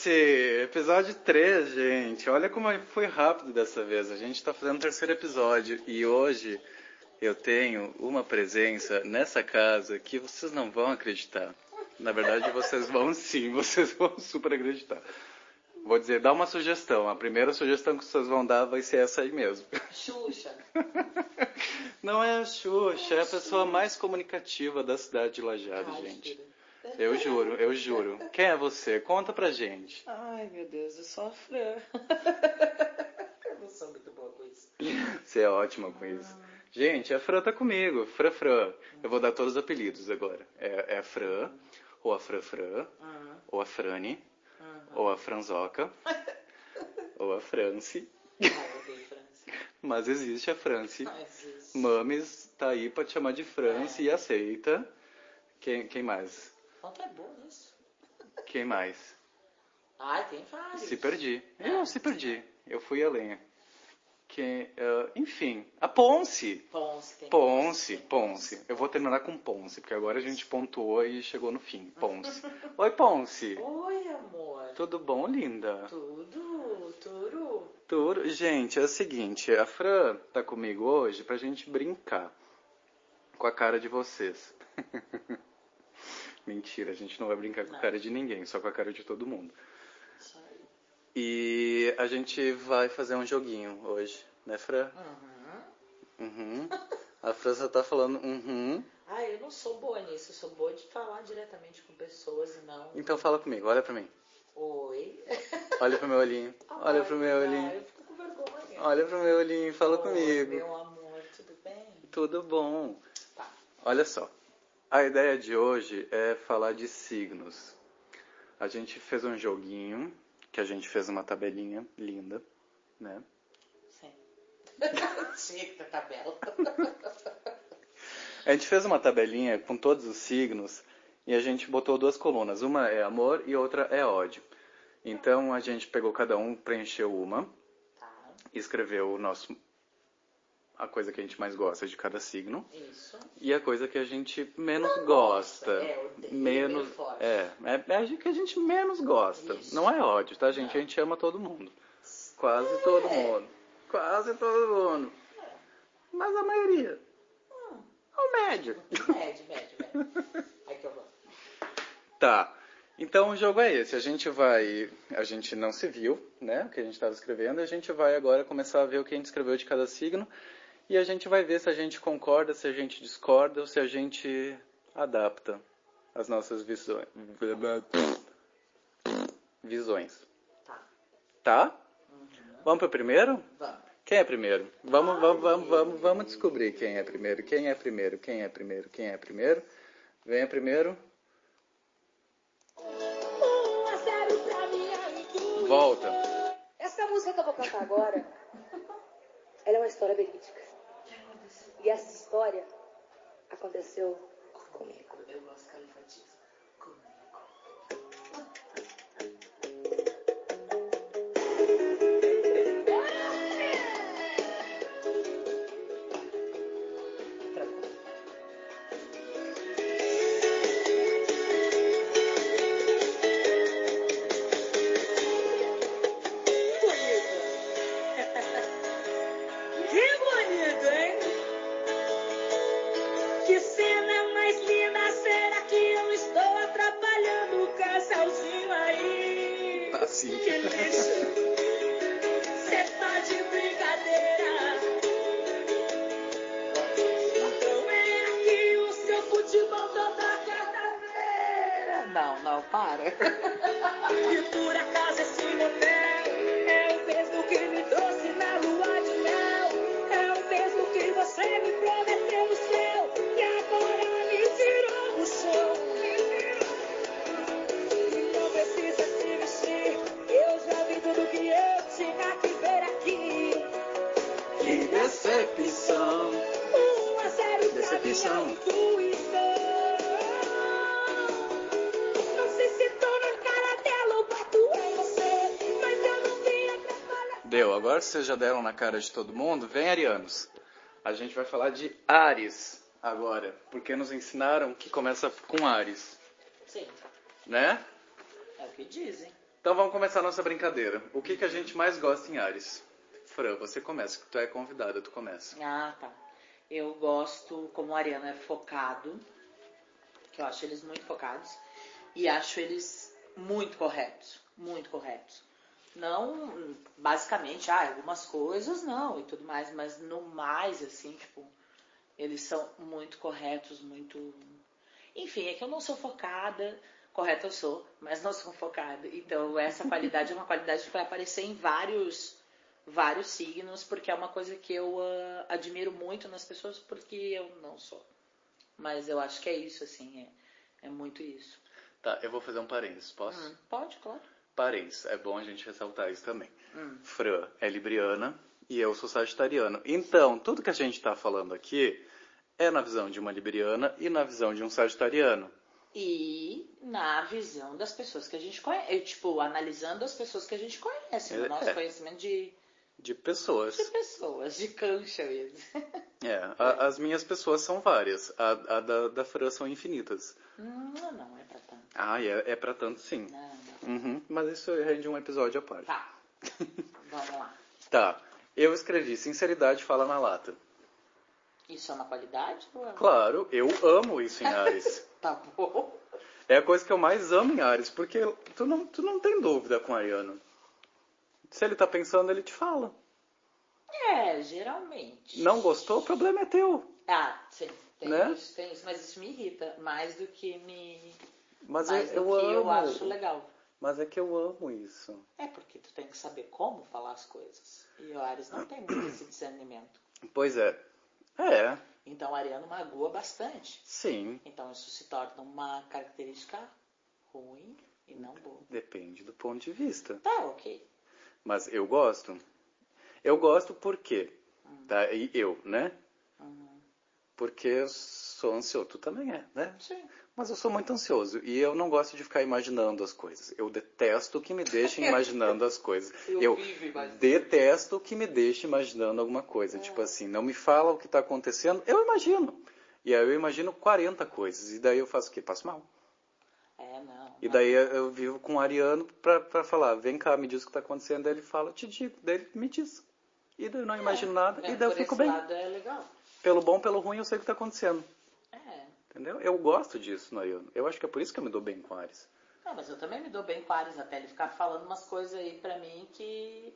Foda-se! Episódio 3, gente. Olha como foi rápido dessa vez. A gente tá fazendo o terceiro episódio e hoje eu tenho uma presença nessa casa que vocês não vão acreditar. Na verdade, vocês vão sim, vocês vão super acreditar. Vou dizer, dá uma sugestão. A primeira sugestão que vocês vão dar vai ser essa aí mesmo. Xuxa. Não é a Xuxa, é a pessoa mais comunicativa da cidade de Lajado, gente. Eu juro, eu juro. Quem é você? Conta pra gente. Ai, meu Deus, eu sou a Fran. eu não sou muito boa com isso. Você é ótima com isso. Gente, a Fran tá comigo. Fran Fran. Eu vou dar todos os apelidos agora. É, é a Fran, ou a Fran Fran, Ah, ou a Frane, ah. ou a Franzoca, ou a France. França. Mas existe a France. Isso. Mames tá aí pra te chamar de France e aceita. Quem, quem mais? Quanto é bom? Quem mais? Ai, tem vários. Se perdi. Eu se perdi. Eu fui além. Quem, eh, enfim, a Ponce. Ponce, tem Ponce, Ponce. Eu vou terminar com Ponce, porque agora a gente pontuou e chegou no fim. Ponce. Oi, Ponce. Oi, amor. Tudo bom, linda? Tudo, tudo. Tudo. Gente, é o seguinte, a Fran tá comigo hoje pra gente brincar com a cara de vocês. Mentira, a gente não vai brincar com a cara de ninguém, só com a cara de todo mundo. E a gente vai fazer um joguinho hoje, né, Fran? Uhum. Uhum. A Fran só tá falando uhum. Ah, eu não sou boa nisso. Eu sou boa de falar diretamente com pessoas e não. Então fala comigo, olha pra mim. Oi. Olha pro meu olhinho. Olha Ai, pro meu olhinho. Eu fico com vergonha. Olha pro meu olhinho, fala Oi, comigo. Meu amor, tudo bem? Tudo bom. Tá. Olha só. A ideia de hoje é falar de signos. A gente fez um joguinho, que a gente fez uma tabelinha linda, né? Sim. Chega, tabela. A gente fez uma tabelinha com todos os signos e a gente botou duas colunas. Uma é amor e outra é ódio. Então a gente pegou cada um, preencheu uma, Tá. escreveu o nosso a coisa que a gente mais gosta de cada signo Isso. e a coisa que a gente menos gosta. É, odeio, menos é, é, é a que a gente menos gosta. Isso. Não é ódio, tá, gente? Não. A gente ama todo mundo. Quase todo É. mundo. Quase todo mundo. Mas a maioria. Hum. É o médio. Médio, médio, médio. Ai, que horror. Tá. Então o jogo é esse. A gente vai. A gente não se viu, né? O que a gente estava escrevendo. A gente vai agora começar a ver o que a gente escreveu de cada signo. E a gente vai ver se a gente concorda, se a gente discorda ou se a gente adapta as nossas visões. Visões. Tá. Tá? Uhum. Vamos pro primeiro? Vamos. Quem é primeiro? Vamos, vamos, vamos, vamos, vamos descobrir quem é primeiro. Quem é primeiro? Quem é primeiro? Quem é primeiro? Venha primeiro. Um a zero pra minha intuição. Volta. Essa música que eu vou cantar agora, ela é uma história verídica. E essa história aconteceu comigo. Agora que vocês já deram na cara de todo mundo, vem arianos. A gente vai falar de Ares agora, porque nos ensinaram que começa com Ares, Sim, né? é o que dizem. Então vamos começar a nossa brincadeira. O que, que a gente mais gosta em Ares? Fran, você começa, que tu é convidada, tu começa. Ah, tá. Eu gosto, como o Ariano é focado, que eu acho eles muito focados, e acho eles muito corretos, muito corretos. Não, basicamente, ah, algumas coisas não e tudo mais, mas no mais, assim, tipo, eles são muito corretos, muito. Enfim, é que eu não sou focada, correta eu sou, mas não sou focada. Então, essa qualidade é uma qualidade que vai aparecer em vários vários signos, porque é uma coisa que eu uh, admiro muito nas pessoas, porque eu não sou. Mas eu acho que é isso, assim, é, é muito isso. Tá, eu vou fazer um parênteses, posso? Hum, pode, claro. Parênteses, é bom a gente ressaltar isso também. Hum. Fran é libriana e eu sou sagitariano. Então, tudo que a gente está falando aqui é na visão de uma libriana e na visão de um sagitariano. E na visão das pessoas que a gente conhece, tipo, analisando as pessoas que a gente conhece, no É, nosso é. conhecimento de, De pessoas. de pessoas, de cancha mesmo. É, a- as minhas pessoas são várias. A, a da, da Fran são infinitas. Hum, não, é pra tanto. Ah, é, é pra tanto sim. Não, não. Uhum, mas isso rende um episódio à parte. Tá, vamos lá. Tá, eu escrevi sinceridade fala na lata. Isso é uma qualidade? Ou é... Claro, eu amo isso em Ares. Tá bom. É a coisa que eu mais amo em Ares, porque tu não, tu não tem dúvida com o Ariano. Se ele tá pensando, ele te fala. É, geralmente. Não gostou, o problema é teu. Ah, sim. Tem Né? isso, tem isso. Mas isso me irrita mais do que me. Mas mais eu, do eu que amo. eu acho legal. Mas é que eu amo isso. É porque tu tem que saber como falar as coisas. E o Ares não tem muito esse discernimento. Pois é. É, Então o Ariano magoa bastante. sim. Então isso se torna uma característica ruim e não boa. Depende do ponto de vista. Tá, ok. Mas eu gosto. Eu gosto por quê? Tá? E eu, né? Porque eu sou ansioso. Tu também é, né? Sim. Mas eu sou muito ansioso e eu não gosto de ficar imaginando as coisas. Eu detesto que me deixem imaginando as coisas. Eu Eu detesto que me deixe imaginando alguma coisa. Tipo assim, não me fala o que está acontecendo, eu imagino. E aí eu imagino 40 coisas. E daí eu faço o quê? Passo mal. É, não. E daí eu vivo com o Ariano pra, pra falar, vem cá, me diz o que está acontecendo. Daí ele fala, te digo. Daí ele me diz. E daí eu não imagino nada. É, e daí eu fico bem. é legal. Pelo bom, pelo ruim, eu sei o que está acontecendo. É. Entendeu? Eu gosto disso no Ariano. Eu acho que é por isso que eu me dou bem com Ares. Não, mas eu também me dou bem com Ares até ele ficar falando umas coisas aí pra mim que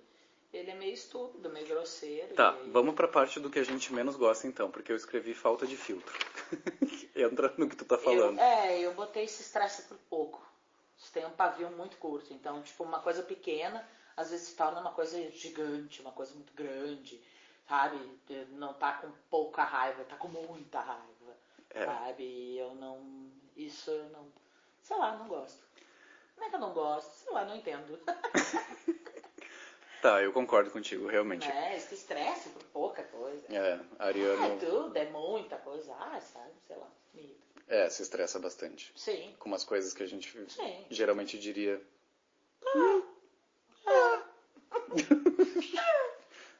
ele é meio estúpido, meio grosseiro. Tá, e vamos pra parte do que a gente menos gosta então, porque eu escrevi falta de filtro. Entra no que tu tá falando. Eu, é, eu botei esse estresse por pouco. Você tem um pavio muito curto. Então, tipo, uma coisa pequena, às vezes se torna uma coisa gigante, uma coisa muito grande, sabe? Não tá com pouca raiva, tá com muita raiva, É. sabe? Eu não. Isso eu não. Sei lá, não gosto. Não é que eu não gosto, sei lá, não entendo. Tá, eu concordo contigo, realmente. né? Esse estresse por pouca coisa. É, É Ariano tudo, é muita coisa. Ah, sabe, sei lá, me irrita. é, se estressa bastante. Sim. Com umas coisas que a gente Sim. geralmente diria.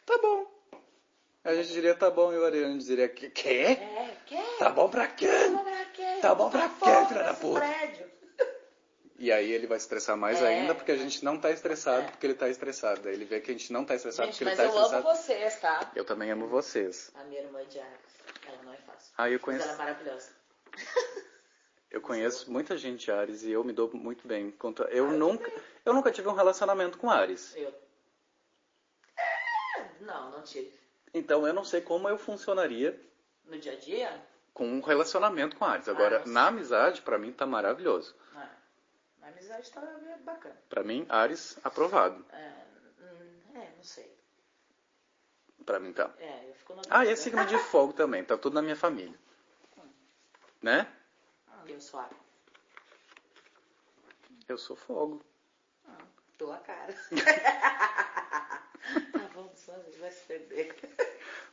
tá bom. A gente diria tá bom e o Ariano diria que quê? É, que? Tá bom pra quê? pra quê? Tá bom pra quê, fora filha da puta? prédio. E aí ele vai estressar mais É. ainda porque a gente não tá estressado É. porque ele tá estressado. Daí ele vê que a gente não tá estressado Gente, porque ele mas tá eu estressado. amo vocês, tá? Eu também amo vocês. A minha irmã de Ares. Ela não é fácil. Ah, eu Mas conheço, ela é maravilhosa. eu conheço muita gente de Ares e eu me dou muito bem. Eu nunca, eu nunca tive um relacionamento com Ares. Eu. É, Não, não tive. Então eu não sei como eu funcionaria No dia a dia? com um relacionamento com Ares. Agora, Ah, não sei. na amizade, pra mim tá maravilhoso. É. A amizade tá bacana. Pra mim, Ares aprovado. É, hum, é, não sei. Pra mim tá. É, eu fico na Ah, e é signo de fogo também, tá tudo na minha família. Né? Eu sou a. Eu sou fogo. Ah, cara. só a perder.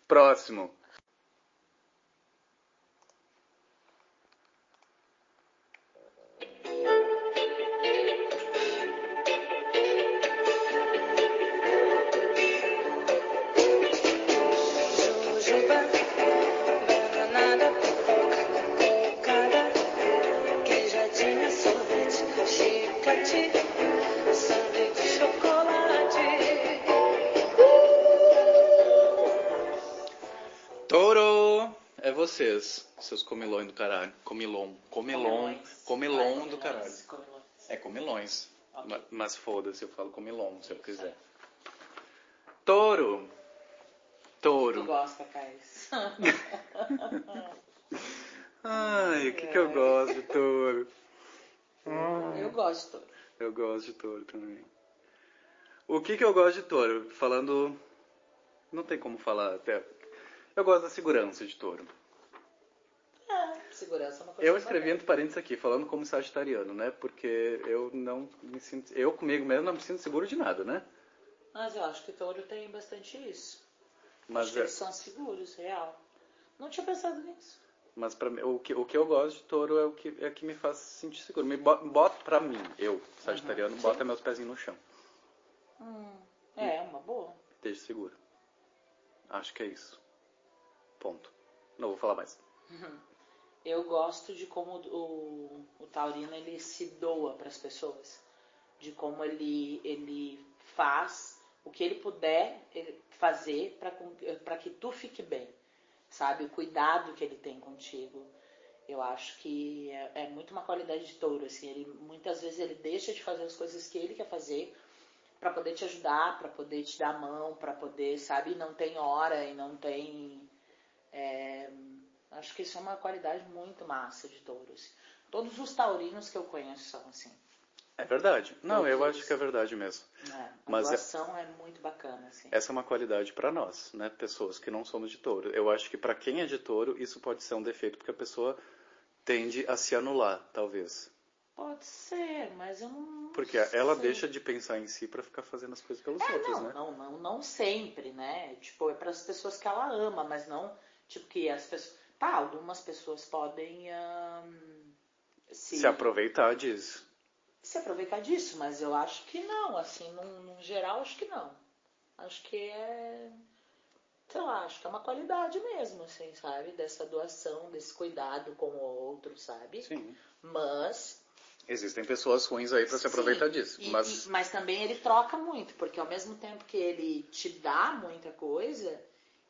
Próximo. Vocês, seus comilões do caralho. Comilon. Comilon. Comilon do caralho. É comilões. Ok. Ma- Mas foda-se, eu falo comilon, se eu quiser. Touro. Tu Touro. gosta, Caís? Ai, o que, que eu gosto de touro? Eu gosto. Eu gosto de touro também. O que, que eu gosto de touro? Falando. Não tem como falar até. Eu gosto da segurança de touro. Segurança é uma coisa Eu escrevi bacana. entre parênteses aqui, falando como sagitariano, né? Porque eu não me sinto. Eu comigo mesmo não me sinto seguro de nada, né? Mas eu acho que touro tem bastante isso. Mas, acho que é, eles são seguros, real. Não tinha pensado nisso. mas mim, o, que, o que eu gosto de touro é o que, é que me faz sentir seguro. Me bota, bota pra mim, eu, sagitariano, Uhum. bota meus pezinhos no chão. Hum, é, uma boa. Esteja seguro. Acho que é isso. Ponto. Não vou falar mais. Eu gosto de como o, o taurino ele se doa para as pessoas, de como ele ele faz o que ele puder ele fazer para que tu fique bem, sabe? O cuidado que ele tem contigo. Eu acho que é, é muito uma qualidade de touro, assim. Ele muitas vezes ele deixa de fazer as coisas que ele quer fazer para poder te ajudar, para poder te dar a mão, para poder, sabe? Não tem hora e não tem é, Acho que isso é uma qualidade muito massa de touros. Todos os taurinos que eu conheço são assim. É verdade. Não, eu Todos. acho que é verdade mesmo. Né? A Mas é- doação é... muito bacana, assim. Essa é uma qualidade pra nós, né? Pessoas que não somos de touro. Eu acho que pra quem é de touro, isso pode ser um defeito, porque a pessoa tende a se anular, talvez. Pode ser, mas eu não. Porque ela sei. deixa de pensar em si pra ficar fazendo as coisas pelos É, outros, não, né? não, não, não sempre, né? Tipo, é para as pessoas que ela ama, mas não, tipo, que as pessoas. Tá, algumas pessoas podem se, Se aproveitar disso. se aproveitar disso, mas eu acho que não, assim, num, num geral, acho que não. Acho que é. Sei lá, acho que é uma qualidade mesmo, assim, sabe? Dessa doação, desse cuidado com o outro, sabe? Sim. Mas Existem pessoas ruins aí pra se aproveitar Sim, disso. e- mas e- mas também ele troca muito, porque ao mesmo tempo que ele te dá muita coisa,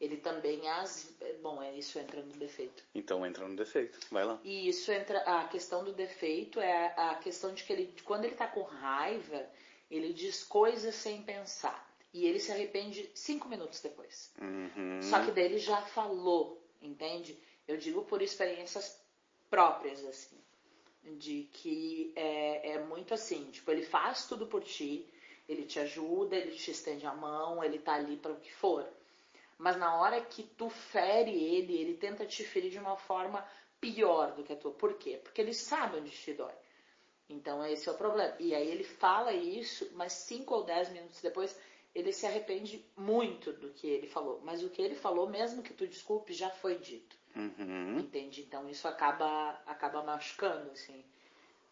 ele também as. Bom, é isso entra no defeito. então entra no defeito. Vai lá. E isso entra. A questão do defeito é a questão de que ele, quando ele tá com raiva, ele diz coisas sem pensar. E ele se arrepende cinco minutos depois. Uhum. Só que daí ele já falou, entende? Eu digo por experiências próprias, assim. De que é, é muito assim, tipo, ele faz tudo por ti, ele te ajuda, ele te estende a mão, ele tá ali para o que for. Mas na hora que tu fere ele, ele tenta te ferir de uma forma pior do que a tua. Por quê? Porque ele sabe onde te dói. Então esse é o problema. E aí ele fala isso, mas cinco ou dez minutos depois ele se arrepende muito do que ele falou. Mas o que ele falou, mesmo que tu desculpe, já foi dito. Uhum. Entende? Então isso acaba, acaba machucando, assim.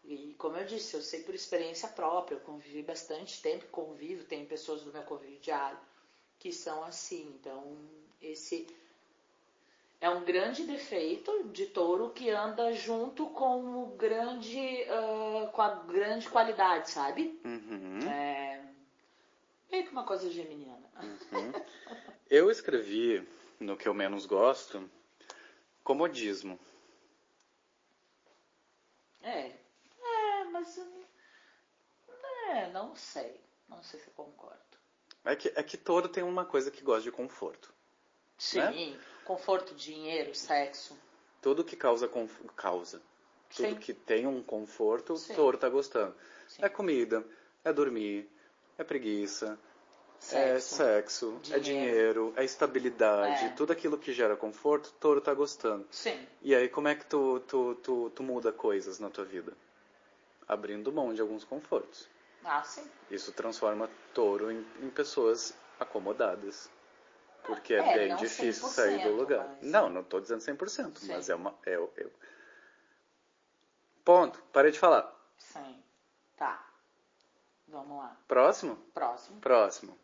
E como eu disse, eu sei por experiência própria, eu convivi bastante tempo, convivo, tem pessoas do meu convívio diário que são assim. Então, esse é um grande defeito de touro que anda junto com o grande, ah, com a grande qualidade, sabe? Uhum. É meio que uma coisa geminiana. Uhum. Eu escrevi, no que eu menos gosto, comodismo. É, é, mas é, não sei, não sei se eu concordo. É que, é que touro tem uma coisa que gosta de conforto. Sim, conforto, dinheiro, sexo. Tudo que causa causa. Tudo Sim. que tem um conforto, Sim. o touro tá gostando. Sim. É comida, é dormir, é preguiça, é Sexo. sexo, é Dinheiro. dinheiro, é estabilidade, É. tudo aquilo que gera conforto, o touro tá gostando. Sim, E aí como é que tu, tu, tu, tu muda coisas na tua vida? Abrindo mão de alguns confortos. Ah, sim. Isso transforma touro em, em pessoas acomodadas. Porque é, É, bem difícil 100%, sair do lugar. mas- Não, não tô dizendo 100%, Sim. mas é uma. É, eu- Ponto. Parei de falar. Sim. Tá. Vamos lá. Próximo? Próximo. Próximo.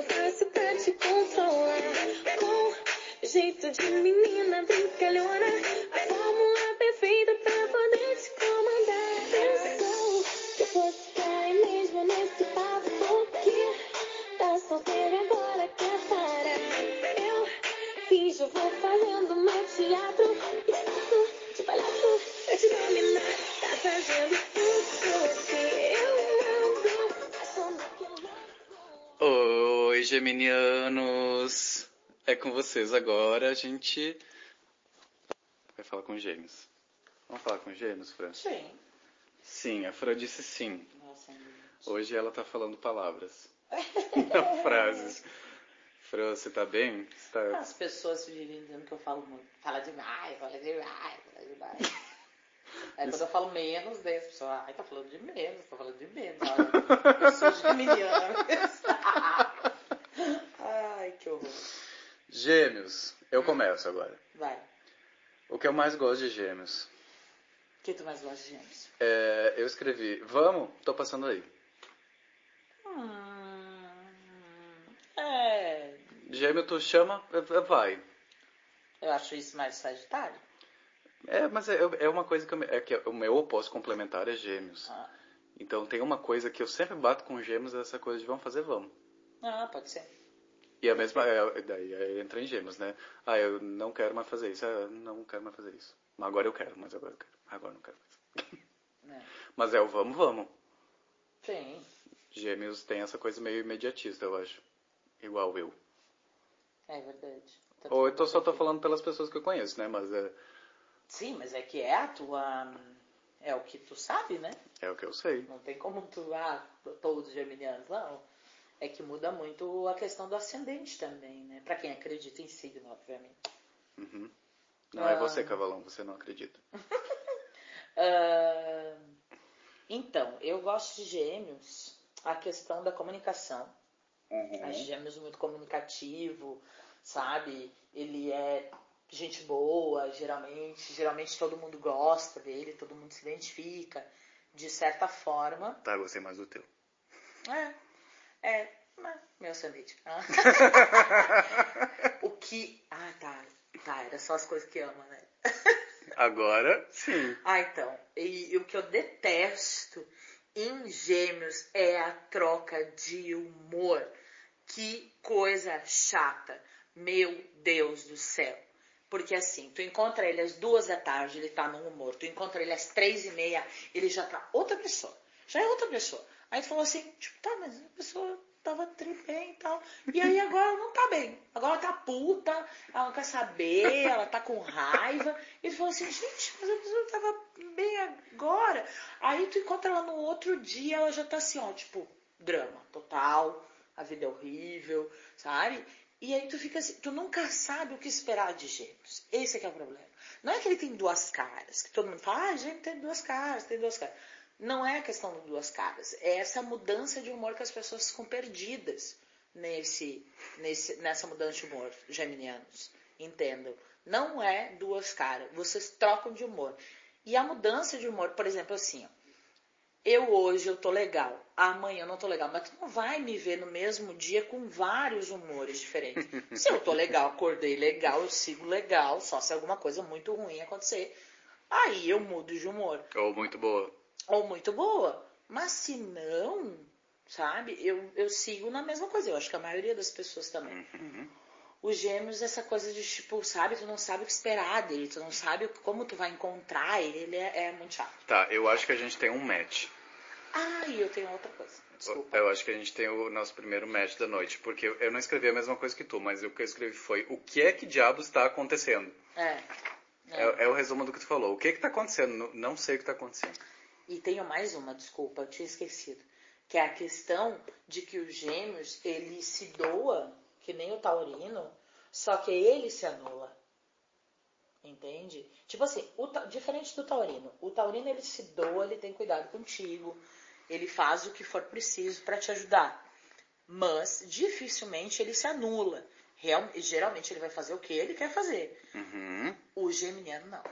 eu faço pra te controlar, Com jeito de menina brincalhona, a fórmula perfeita pra poder te comandar. Pensou que fosse cair mesmo nesse papo que tá solteiro agora quer parar. Eu finjo, vou fazendo meu teatro. Geminianos! É com vocês agora, a gente vai falar com gêmeos. Vamos falar com gêmeos, Fran? Sim. Sim, a Fran disse sim. Nossa. Hoje ela tá falando palavras. Não frases. Fran, você tá bem? Você tá... As pessoas vivem dizendo que eu falo muito. Fala demais, fala demais, fala demais. Aí quando eu falo menos, daí as pessoas, ai, tá falando de menos, tá falando de menos. Olha, eu sou geminiana. Gêmeos. Eu começo agora. Vai. O que eu mais gosto de gêmeos? O que tu mais gosta de gêmeos? É, eu escrevi, vamos, tô passando aí. Hum, é. Gêmeo, tu chama, vai. Eu acho isso mais sagitário. É, mas é, é uma coisa que, eu, é que o meu oposto complementar é gêmeos. Ah, Então tem uma coisa que eu sempre bato com gêmeos, é essa coisa de vamos fazer, vamos. ah, pode ser. E a mesma, é, daí aí entra em gêmeos, né? Ah, eu não quero mais fazer isso, ah, não quero mais fazer isso. Mas agora eu quero, mas agora eu quero. Agora eu não quero mais. É. Mas é o vamos, vamos. Sim. Gêmeos tem essa coisa meio imediatista, eu acho. Igual eu. É verdade. Tanto Ou eu tô, só tô falando pelas pessoas que eu conheço, né? Mas é, Sim, mas é que é a tua. É o que tu sabe, né? é o que eu sei. Não tem como tu. Ah, todos geminianos, não. É que muda muito a questão do ascendente também, né? Pra quem acredita em signo, obviamente. Uhum. Não é você, cavalão, você não acredita. Ah, então, eu gosto de gêmeos, a questão da comunicação. Acho gêmeos muito comunicativo, sabe? Ele é gente boa, geralmente. Geralmente todo mundo gosta dele, todo mundo se identifica. De certa forma. Tá, gostei mais do teu. É. É. Meu ascendente. Ah. o que. Ah, tá. Tá, era só as coisas que ama, né? Agora, sim. Ah, então. E, e o que eu detesto em gêmeos é a troca de humor. Que coisa chata. Meu Deus do céu. Porque assim, tu encontra ele às duas da tarde, ele tá num humor. Tu encontra ele às três e meia, ele já tá outra pessoa. Já é outra pessoa. Aí tu falou assim, tipo, tá, mas a pessoa tava bem e tal. E aí agora ela não tá bem. Agora ela tá puta, ela não quer saber, ela tá com raiva. E tu falou assim, gente, mas a pessoa tava bem agora. Aí tu encontra ela no outro dia, ela já tá assim, ó, tipo, drama total, a vida é horrível, sabe? E aí tu fica assim, tu nunca sabe o que esperar de gêmeos. Esse é que é o problema. Não é que ele tem duas caras, que todo mundo fala, ah, gêmeo tem duas caras, tem duas caras. Não é a questão de duas caras, é essa mudança de humor que as pessoas ficam perdidas nesse, nesse, nessa mudança de humor, geminianos. Entendam? Não é duas caras, vocês trocam de humor. E a mudança de humor, por exemplo, assim, ó, eu hoje eu tô legal, amanhã eu não tô legal, mas tu não vai me ver no mesmo dia com vários humores diferentes. se eu tô legal, acordei legal, eu sigo legal, só se alguma coisa muito ruim acontecer, aí eu mudo de humor. Ou muito boa. Ou muito boa. Mas se não, sabe, eu, eu sigo na mesma coisa. Eu acho que a maioria das pessoas também. Os gêmeos, essa coisa de tipo, sabe, tu não sabe o que esperar dele, tu não sabe como tu vai encontrar ele, ele é, é muito chato. Tá, eu acho que a gente tem um match. Ah, e eu tenho outra coisa. Desculpa. Eu acho que a gente tem o nosso primeiro match da noite. Porque eu- não escrevi a mesma coisa que tu, mas o que eu escrevi foi o que é que diabos está acontecendo? É. É, é o resumo do que tu falou. O que é que tá acontecendo? Não, sei o que tá acontecendo. E tenho mais uma, desculpa, eu tinha esquecido. Que é a questão de que os gêmeos, ele se doa, que nem o taurino, só que ele se anula. Entende? Tipo assim, o diferente do taurino. O taurino, ele se doa, ele tem cuidado contigo, ele faz o que for preciso para te ajudar. Mas, dificilmente, ele se anula. Real, geralmente, ele vai fazer o que ele quer fazer. Uhum. O geminiano não.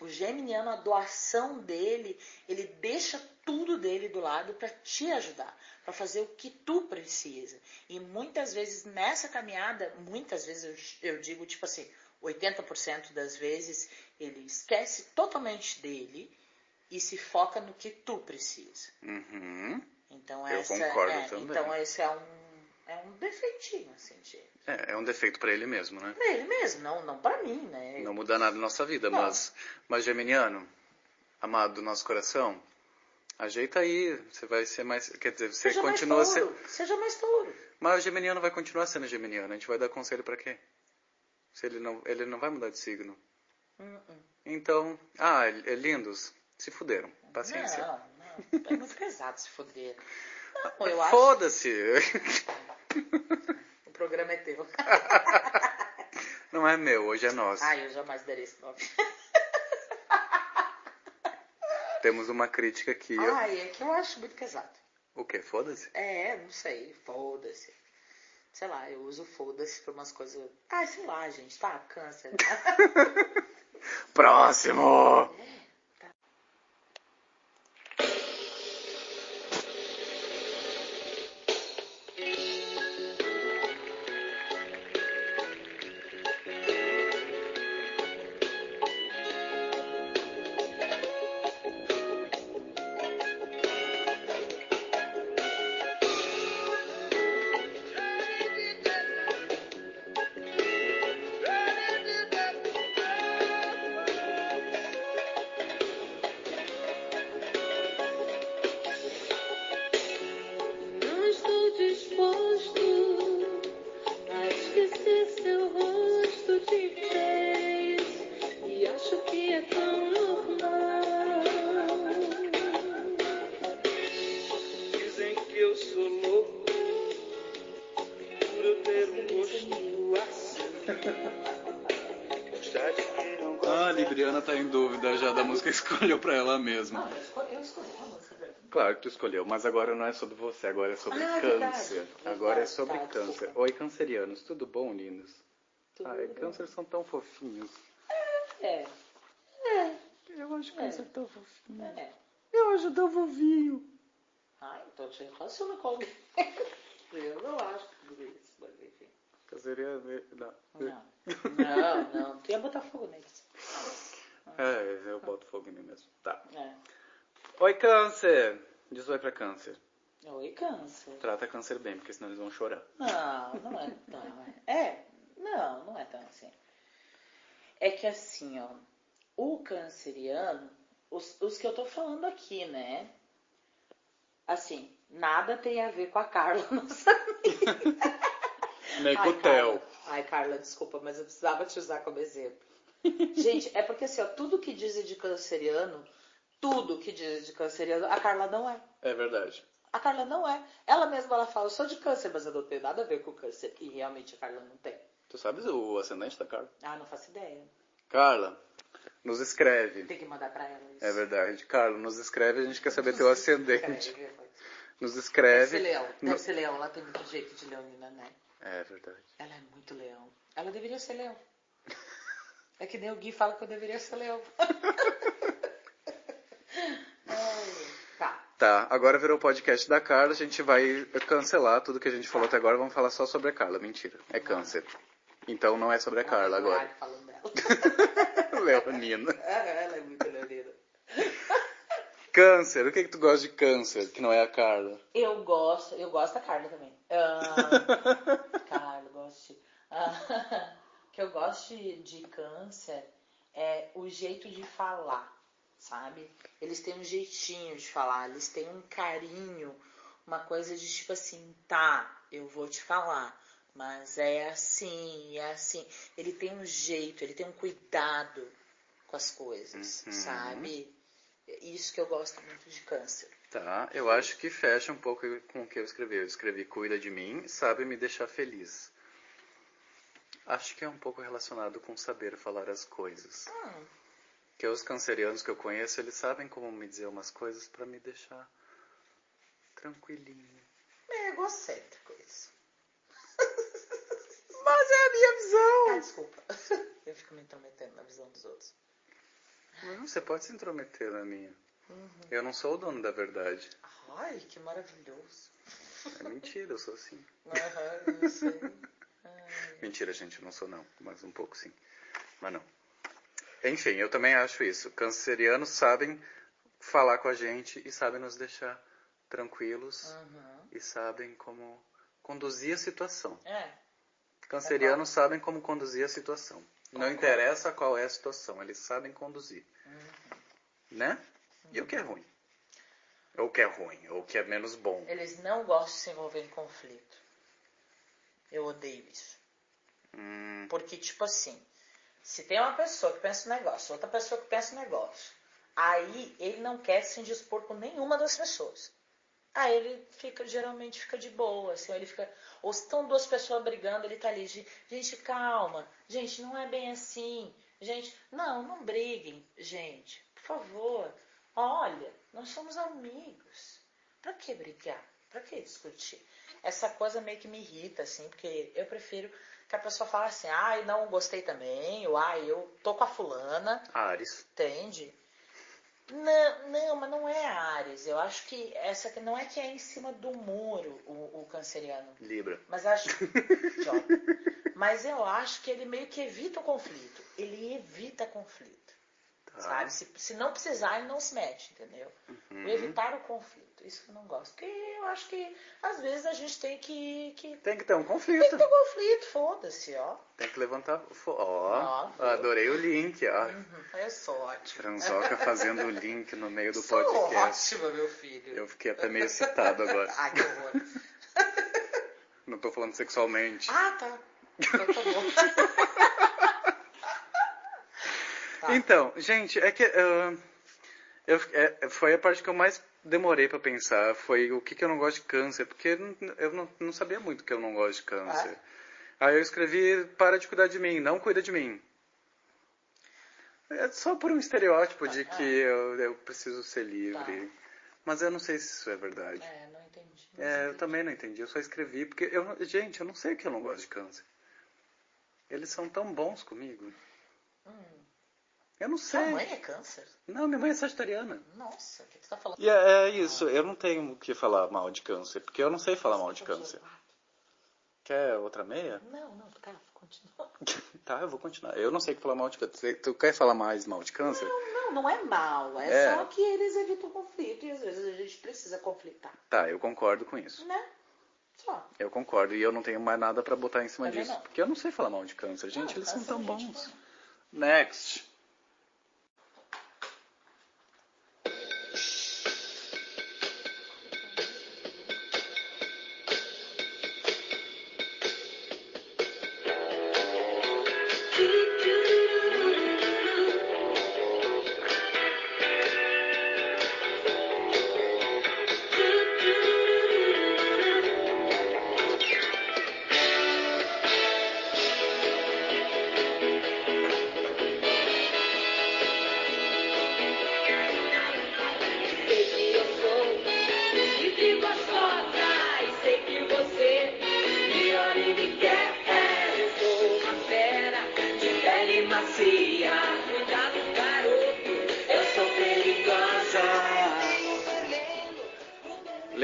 O geminiano, a doação dele, ele deixa tudo dele do lado para te ajudar, para fazer o que tu precisa. E muitas vezes nessa caminhada, muitas vezes eu, eu digo tipo assim, 80% das vezes ele esquece totalmente dele e se foca no que tu precisa. Uhum. Então Eu essa concordo é, também. então esse é um é um defeitinho assim, de É, é um defeito pra ele mesmo, né? ele mesmo, não não para mim, né? Não muda nada na nossa vida, Não. mas, mas Geminiano, amado do nosso coração, Ajeita aí, você vai ser mais. Quer dizer, você Seja continua mais sendo. touro. Seja mais touro. Mas o geminiano vai continuar sendo geminiano. A gente vai dar conselho pra quê? Se ele não, ele não vai mudar de signo. Hum, hum. Então, ah, é lindos. Se fuderam. Paciência. Não, não. É muito pesado se acho Foda-se. o programa é teu. Não é meu, hoje é nosso. Ai, eu jamais daria esse nome. Temos uma crítica aqui. ó. Ai, é que eu acho muito pesado. O quê? Foda-se? É, não sei, foda-se. Sei lá, eu uso foda-se pra umas coisas. Ah, sei lá, gente, tá? Câncer. Próximo! Não pra ela mesma. Não, eu escolhi, eu escolhi a música dela. Claro que tu escolheu, mas agora não é sobre você, agora é sobre Ah, é verdade. câncer. Verdade, Agora é sobre tá, câncer. desculpa. Oi, cancerianos, tudo bom, lindos? Tudo Ai, câncer são tão fofinhos. É, Eu acho câncer tão fofinho. é. Eu acho tão fofinho. Ai, então te relaciona com alguém. Eu não acho tudo isso, mas enfim. Canceriano, não. Não, não, não. Tu ia botar fogo neles. É, eu boto fogo em mim mesmo. Tá. É. Oi, câncer! Diz oi pra câncer. Oi, câncer. Trata câncer bem, porque senão eles vão chorar. Não, não é tão. É, não, não é tão assim. É que assim, ó, o canceriano, os, os que eu tô falando aqui, né? Assim, nada tem a ver com a Carla, nossa amiga. Nem com o Theo. Ai, Carla, desculpa, mas eu precisava te usar como exemplo. Gente, é porque assim, ó, tudo que dizem de canceriano, tudo que dizem de canceriano, a Carla não é. É verdade. A Carla não é. Ela mesma ela fala, eu sou de câncer, mas eu não tenho nada a ver com câncer. E realmente a Carla não tem. Tu sabes o ascendente da Carla? Ah, não faço ideia. Carla, nos escreve. Tem que mandar pra ela isso. É verdade. Carla, nos escreve, a gente quer saber teu ascendente. Escreve. Nos Deve escreve. ser leão. No- Deve ser leão. Ela tem muito jeito de leonina, né? É verdade. Ela é muito leão. Ela deveria ser leão. É que nem o Gui fala que eu deveria ser leão. Tá. Tá, agora virou o podcast da Carla, a gente vai cancelar tudo que a gente falou até agora, vamos falar só sobre a Carla. Mentira, é câncer. Então não é sobre a Carla agora. Falando dela. Leonina. Ah, ela é muito leonina. Câncer, o que, que tu gosta de câncer, que não é a Carla? Eu gosto, eu gosto da Carla também. Ah, Carla, gosto de. Ah, que eu gosto de, de câncer é o jeito de falar, sabe? Eles têm um jeitinho de falar, eles têm um carinho, uma coisa de tipo assim, tá, eu vou te falar, mas é assim, é assim. Ele tem um jeito, ele tem um cuidado com as coisas, Uhum. sabe? Isso que eu gosto muito de câncer. Tá, eu acho que fecha um pouco com o que eu escrevi. Eu escrevi cuida de mim, sabe me deixar feliz. Acho que é um pouco relacionado com saber falar as coisas. Hum, Que os cancerianos que eu conheço, eles sabem como me dizer umas coisas pra me deixar tranquilinho. é egocêntrico isso. Mas é a minha visão! Ah, desculpa. Eu fico me intrometendo na visão dos outros. Não, Você pode se intrometer na minha. Uhum. Eu não sou o dono da verdade. Ai, que maravilhoso. É mentira, eu sou assim. Aham, eu sei. Mentira, gente, eu não sou não. Mas um pouco sim. Mas não. Enfim, eu também acho isso. Cancerianos sabem falar com a gente e sabem nos deixar tranquilos Uhum. e sabem como conduzir a situação. É, Cancerianos sabem como conduzir a situação. Não interessa qual é a situação, eles sabem conduzir. Né? E o que é ruim? Ou que é ruim, ou que é menos bom. Eles não gostam de se envolver em conflito. Eu odeio isso. Hum, Porque, tipo assim, se tem uma pessoa que pensa um negócio, outra pessoa que pensa um negócio, aí ele não quer se indispor com nenhuma das pessoas. Aí ele fica, geralmente fica de boa, assim, ou ele fica. Ou se estão duas pessoas brigando, ele tá ali, gente, calma, gente, não é bem assim. Gente, não, não briguem, gente, por favor. Olha, nós somos amigos. Pra que brigar? Pra que discutir? Essa coisa meio que me irrita, assim, porque eu prefiro que a pessoa fale assim, ai, não gostei também, ou ai, eu tô com a fulana, Ares. entende? Não, não, mas não é Ares. Eu acho que essa não é que é em cima do muro o, o canceriano. Libra. Mas acho. Mas eu acho que ele meio que evita o conflito. Ele evita conflito. Tá. Sabe? Se, se não precisar, ele não se mete, entendeu? Uhum. O evitar o conflito. Isso que eu não gosto. Porque eu acho que às vezes a gente tem que. que Tem que ter um tem que conflito. ter conflito, foda-se, ó. Tem que levantar. Ó, Ó, adorei o link, ó. Uhum, Eu sou ótima. Transoca fazendo o link no meio do Sou podcast. ótima, meu filho. Eu fiquei até meio excitado agora. Ai, que horror. Não tô falando sexualmente. Ah, tá. Então tá bom. Tá. Então, gente, é que ah, eu, é, foi a parte que eu mais demorei pra pensar. Foi o que, que eu não gosto de câncer, porque eu não- eu não, sabia muito que eu não gosto de câncer. Aí eu escrevi: para de cuidar de mim, não cuida de mim. É só por um estereótipo de Tá, que eu, eu preciso ser livre. Tá. Mas eu não sei se isso é verdade. É, não entendi. Não É, eu entendi. também não entendi. Eu só escrevi porque eu, gente, eu não sei que eu não gosto de câncer. Eles são tão bons comigo. Hum. Eu não Sua sei. mãe é câncer? Não, minha mãe é sagitariana. Nossa, o que você tá falando? E é, é isso, eu não tenho o que falar mal de câncer, porque eu não sei falar mal de câncer. Quer outra meia? Não, não, tá, continua. tá, eu vou continuar. Eu não sei o que falar mal de câncer. Tu quer falar mais mal de câncer? Não, não é mal, é, É. só que eles evitam conflito e às vezes a gente precisa conflitar, Tá, eu concordo com isso. né? Só. Eu concordo e eu não tenho mais nada pra botar em cima Também disso. não. Porque eu não sei falar mal de câncer. Gente, Não, eles são tão gente bons. fala. Next.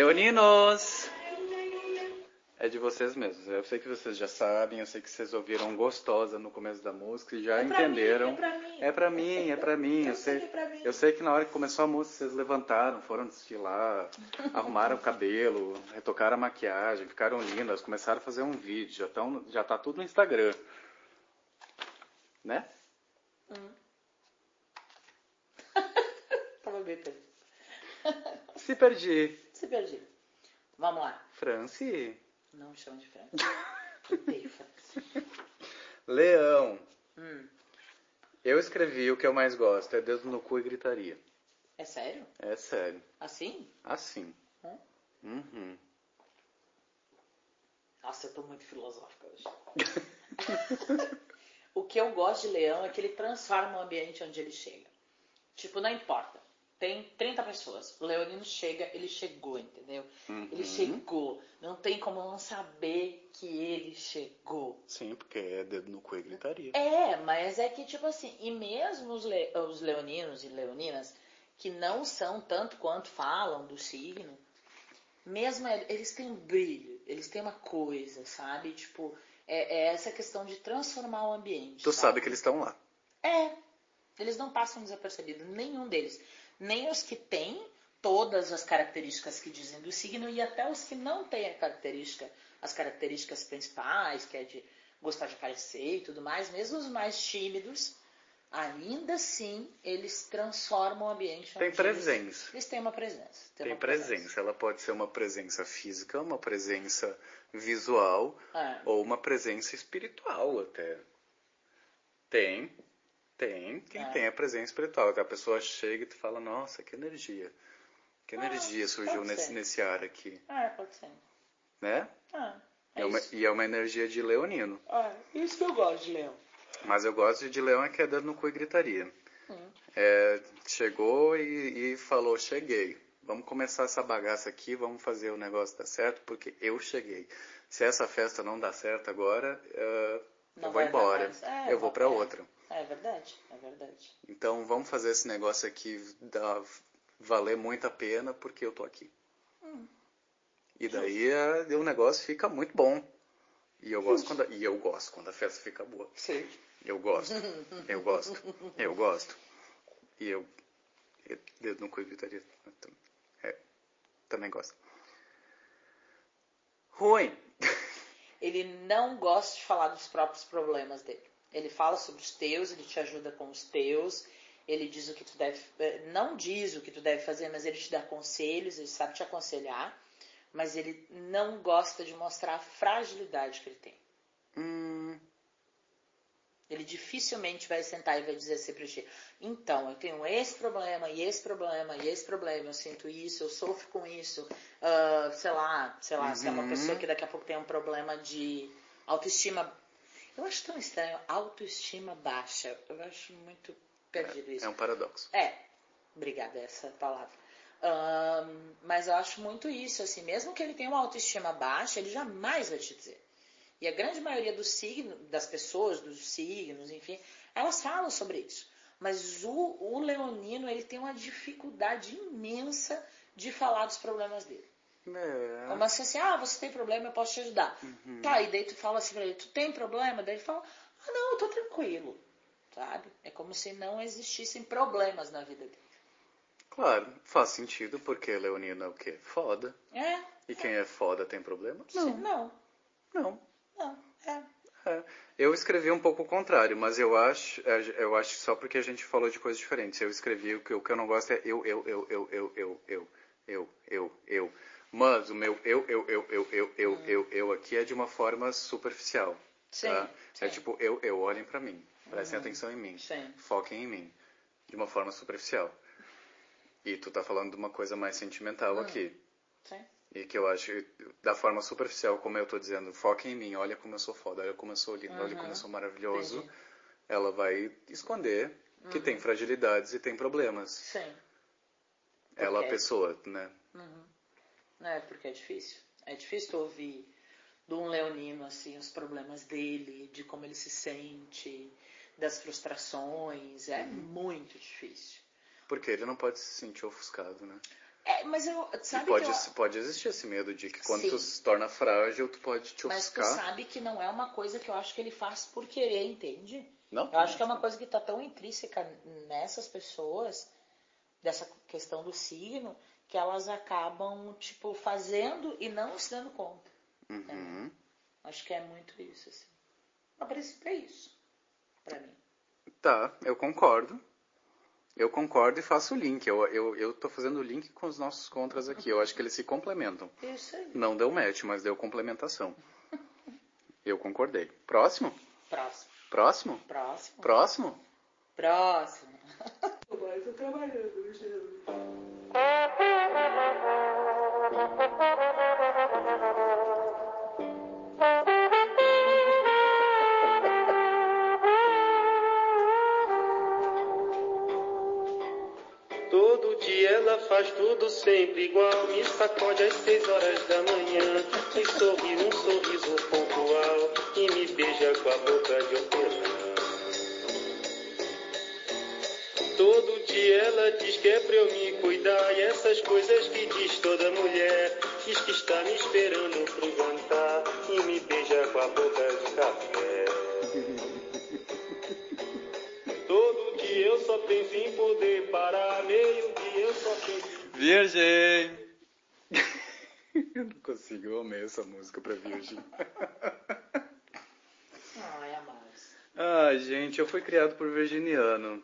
Leoninos! É de vocês mesmos. Eu sei que vocês já sabem, eu sei que vocês ouviram gostosa no começo da música e já É entenderam. mim, é pra mim. É pra mim, é pra mim. Eu, Eu sei sei, que é eu sei que na hora que começou a música vocês levantaram, foram desfilar, arrumaram o cabelo, retocaram a maquiagem, ficaram lindas, começaram a fazer um vídeo, já, tão, já tá tudo no Instagram. Né? Tava bem perdido. Se perdi. Se perdi. Vamos lá. Franci. Não me chama de Frank. Odeio Frank. Leão. Hum, Eu escrevi o que eu mais gosto, é dedo no cu e gritaria. é sério? É sério. Assim? Assim. Hum? Uhum. Nossa, eu tô muito filosófica hoje. o que eu gosto de leão é que ele transforma o ambiente onde ele chega. Tipo, não importa. Tem 30 pessoas. O leonino chega, ele chegou, entendeu? Ele Uhum. chegou. Não tem como não saber que ele chegou. Sim, porque é dedo no cu e gritaria. É, mas é que, tipo assim, e mesmo os, le- os leoninos e leoninas, que não são tanto quanto falam do signo, mesmo ele- eles têm um brilho, eles têm uma coisa, sabe? Tipo, é, é essa questão de transformar o ambiente. Tu sabe que eles estão lá. É, eles não passam desapercebidos, nenhum deles. Nem os que têm todas as características que dizem do signo e até os que não têm a característica, as características principais, que é de gostar de aparecer e tudo mais, mesmo os mais tímidos, ainda assim eles transformam o ambiente. Tem presença. Eles, eles têm uma presença. Tem uma presença. Ela pode ser uma presença física, uma presença visual É. ou uma presença espiritual até. Tem, tem. Quem É. tem a presença espiritual. Que a pessoa chega e tu fala, nossa, que energia. Que energia surgiu Ah, pode nesse, ser. nesse ar aqui. É, pode ser. Né? Ah, é É uma- e é uma energia de leonino. Ah, isso que eu gosto de leão. Mas eu gosto de leão é que é dando no cu e gritaria. Hum. É, chegou e, e falou, cheguei. Vamos começar essa bagaça aqui, vamos fazer o negócio dar certo, porque eu cheguei. Se essa festa não dá certo agora, Não eu vou embora. É, eu vou pra é. outra. É verdade, é verdade. Então vamos fazer esse negócio aqui dar, valer muito a pena, porque eu tô aqui. Hum. E daí eh, o negócio fica muito bom. E eu gosto quando a, e eu gosto quando a festa fica boa. Sim. Eu gosto. Eu gosto. Eu gosto. E eu. eu dedo no cu e gritaria. É, também gosto. Ruim. Ele não gosta de falar dos próprios problemas dele. Ele fala sobre os teus, ele te ajuda com os teus, ele diz o que tu deve. eh, Não diz o que tu deve fazer, mas ele te dá conselhos, ele sabe te aconselhar, mas ele não gosta de mostrar a fragilidade que ele tem. Hum, Ele dificilmente vai sentar e vai dizer assim pra ti, então, eu tenho esse problema, e esse problema, e esse problema, eu sinto isso, eu sofro com isso, ah, sei lá, sei lá, se é uma Uhum. pessoa que daqui a pouco tem um problema de autoestima. Eu acho tão estranho, autoestima baixa. Eu acho muito perdido isso. é um paradoxo. É, obrigada essa palavra. Ahn, mas eu acho muito isso, assim, mesmo que ele tenha uma autoestima baixa, ele jamais vai te dizer. E a grande maioria dos signos, das pessoas, dos signos, enfim, elas falam sobre isso. Mas o, o leonino, ele tem uma dificuldade imensa de falar dos problemas dele. É. Como assim, assim, ah, você tem problema, eu posso te ajudar. Uhum. Tá, e daí tu fala assim pra ele, tu tem problema? Daí ele fala, ah, não, eu tô tranquilo, sabe? É como se não existissem problemas na vida dele. Claro, faz sentido, porque Leonino é o quê? Foda. É? E quem é foda tem problema? Sim, não, Não. não, é. É. Eu escrevi um pouco o contrário, mas eu acho, é, eu acho só porque a gente falou de coisas diferentes. Eu escrevi o que, o que eu não gosto é eu, eu, eu, eu, eu, eu, eu, eu, eu, eu. Mas o meu eu, eu, eu, eu, eu, eu, eu, eu aqui é de uma forma superficial. Sim, tá? É sim. tipo, eu, eu, olhem pra mim. Prestem atenção em mim. Sim. Foquem em mim. De uma forma superficial. E tu tá falando de uma coisa mais sentimental aqui. Sim. E que eu acho, da forma superficial, como eu tô dizendo, foquem em mim, olha como eu sou foda, olha como eu sou lindo, olha como eu sou maravilhoso. Entendi. Ela vai esconder que tem fragilidades e tem problemas. Sim. Ela, a Ok. pessoa, né? É, porque é difícil. É difícil ouvir de um leonino, assim, os problemas dele, de como ele se sente, das frustrações. É muito difícil. Porque ele não pode se sentir ofuscado, né? É, mas eu, E sabe pode, que eu, pode existir esse medo de que quando Sim. tu se torna frágil, tu pode te Mas tu ofuscar. sabe que não é uma coisa que eu acho que ele faz por querer, entende? Não? Eu acho que é uma coisa que tá tão intrínseca nessas pessoas, dessa questão do signo, que elas acabam, tipo, fazendo e não se dando conta. Uhum. Acho que é muito isso, assim. A princípio é isso, pra mim. Tá, eu concordo. Eu concordo e faço o link. Eu, eu, eu tô fazendo o link com os nossos contras aqui. Eu acho que eles se complementam. Isso aí. Não deu match, mas deu complementação. Eu concordei. Próximo? Próximo. Próximo? Próximo. Próximo? Próximo. Mas eu trabalhando, Jesus. Todo dia ela faz tudo sempre igual. Me sacode às seis horas da manhã. Me sorri um sorriso pontual. E me beija com a boca de hortelã. Todo dia ela diz que é pra eu me cuidar. E essas coisas que diz toda mulher. Diz que está me esperando pro jantar. E me beija com a boca de café. Todo dia eu só penso em poder parar. Meio dia eu só penso em Virgem! eu não consigo, eu amei essa música pra Virgem. Ai, amados. Ah, gente, eu fui criado por virginiano.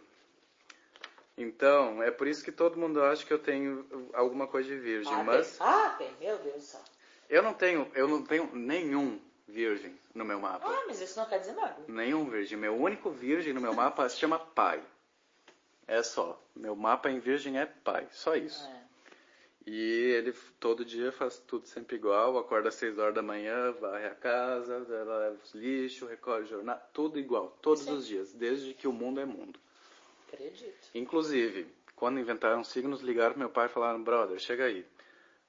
Então, é por isso que todo mundo acha que eu tenho alguma coisa de virgem, Ah, mas tem. Ah, tem, meu Deus do céu. eu não tenho, eu não tenho nenhum virgem no meu mapa. Ah, mas isso não quer dizer nada. Nenhum virgem. Meu único virgem no meu mapa se chama pai. É só. Meu mapa em virgem é pai. Só isso. É. E ele todo dia faz tudo sempre igual. Acorda às 6 horas da manhã, varre a casa, leva os lixos, recolhe jornal. Tudo igual. Todos Sim. os dias. Desde que o mundo é mundo. Acredito. Inclusive, quando inventaram signos, ligaram pro meu pai e falaram, brother, chega aí.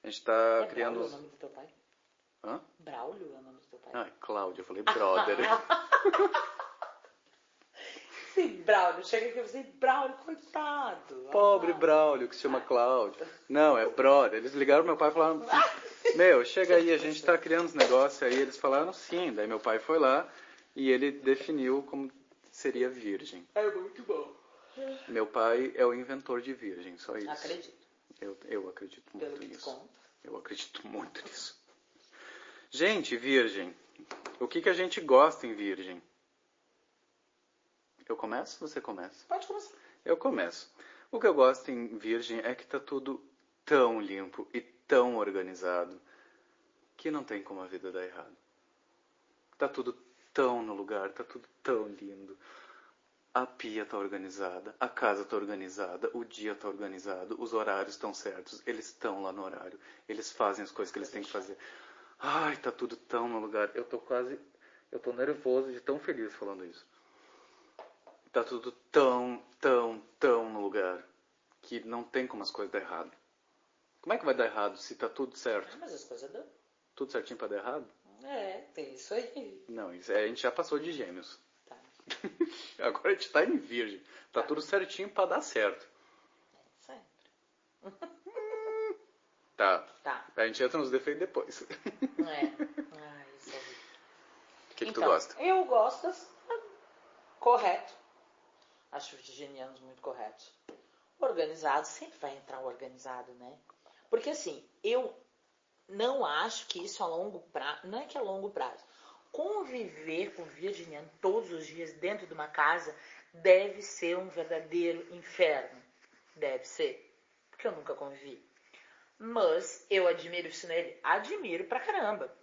A gente tá é criando... Braulio os- o nome do teu pai? Hã? Braulio é o nome do teu pai? Ah, Cláudio. Eu falei, brother. Sim, Braulio. Chega aqui e você, Braulio, coitado. Pobre Ah. Braulio, que se chama Cláudio. Não, é brother. Eles ligaram pro meu pai e falaram: Meu, chega aí, a gente tá criando uns negócios aí. Eles falaram sim. Daí meu pai foi lá e ele definiu como seria virgem. É muito bom. Meu pai é o inventor de virgem, só isso. Acredito. Eu, eu acredito Pelo muito que tu nisso. conta. Eu acredito muito nisso. Gente, virgem. O que, que a gente gosta em virgem? Eu começo ou você começa? Pode começar. Eu começo. O que eu gosto em Virgem é que tá tudo tão limpo e tão organizado que não tem como a vida dar errado. Tá tudo tão no lugar, tá tudo tão lindo. A pia tá organizada, a casa tá organizada, o dia tá organizado, os horários estão certos, eles estão lá no horário, eles fazem as coisas que eles têm que fazer. Ai, tá tudo tão no lugar. Eu tô quase, eu tô nervoso de tão feliz falando isso. Tá tudo tão, tão, tão no lugar que não tem como as coisas dar errado. Como é que vai dar errado se tá tudo certo? Mas as coisas dão. Tudo certinho pra dar errado? É, tem isso aí. Não, isso, é, a gente já passou de gêmeos. Tá. Agora a gente tá em virgem. Tá tudo certinho pra dar certo. Sempre. Tá. Tá. A gente entra nos defeitos depois. O É. Ai, isso é horrível. que, que então, tu gosta? Eu gosto das... correto. Acho os virginianos muito corretos. Organizado, sempre vai entrar o organizado, né? Porque assim, eu não acho que isso a longo prazo, não é que a longo prazo. Conviver com virginiano todos os dias dentro de uma casa deve ser um verdadeiro inferno. Deve ser. Porque eu nunca convivi. Mas eu admiro isso nele. Admiro pra caramba.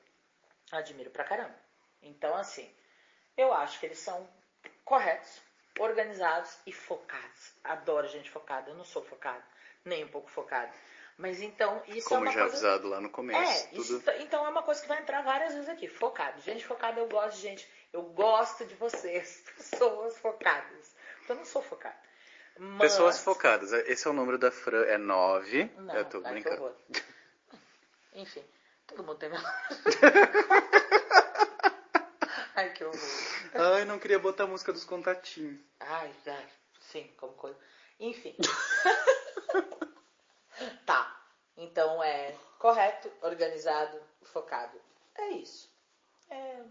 Admiro pra caramba. Então, assim, eu acho que eles são corretos, organizados e focados. Adoro gente focada. Eu não sou focada, nem um pouco focada. Mas então, isso é Como uma já coisa... avisado lá no começo. É, tudo... isso, então é uma coisa que vai entrar várias vezes aqui. Focado. Gente focada, eu gosto de gente. Eu gosto de vocês, pessoas focadas. Eu não sou focada. Mas... Pessoas focadas. Esse é o número da Fran, é 9. Não, eu tô brincando. Enfim, todo mundo tem meu Ai, que horror. Ai, não queria botar a música dos contatinhos. Ai, ai, sim, como coisa. Enfim. tá. Então é correto, organizado, focado. É isso. É.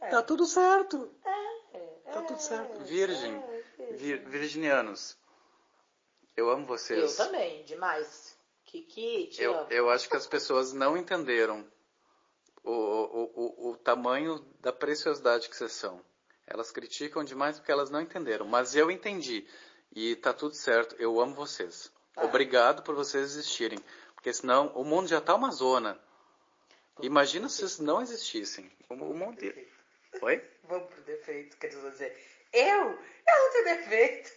é, Tá tudo certo. é, Tá tudo certo. é, Virgem. é, Vir- virginianos. Eu amo Eu vocês. também, demais. Kiki, te Eu, amo. eu acho que as pessoas não entenderam o, o, o, o tamanho da preciosidade que vocês são. Elas criticam demais porque elas não entenderam. Mas eu entendi. E tá tudo certo. Eu amo vocês. Ah. Obrigado por vocês existirem. Porque senão o mundo já tá uma zona. Imagina se vocês não existissem. O, o mundo. Oi? Vamos pro defeito, quer dizer. Eu? Eu não tenho defeito.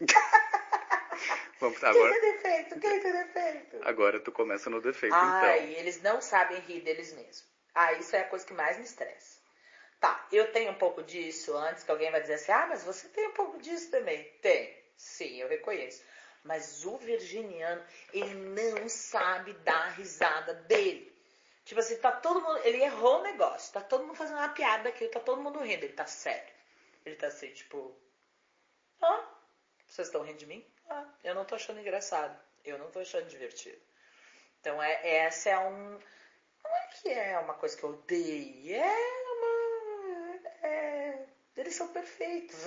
Vamos, Quem agora, tem defeito? Quem tem defeito? agora tu começa no defeito, Ai, então. eles não sabem rir deles mesmos. Ah, isso é a coisa que mais me estressa. Tá, eu tenho um pouco disso antes que alguém vai dizer assim, ah, mas você tem um pouco disso também. Tem, sim, eu reconheço. Mas o virginiano, ele não sabe dar risada dele. Tipo assim, tá todo mundo, ele errou o negócio, tá todo mundo fazendo uma piada aqui, tá todo mundo rindo, ele tá sério. Ele tá assim, tipo, ah, vocês estão rindo de mim? Ah, eu não tô achando engraçado, eu não tô achando divertido. Então, é, essa é um. Não é que é uma coisa que eu odeio, é uma. É, eles são perfeitos.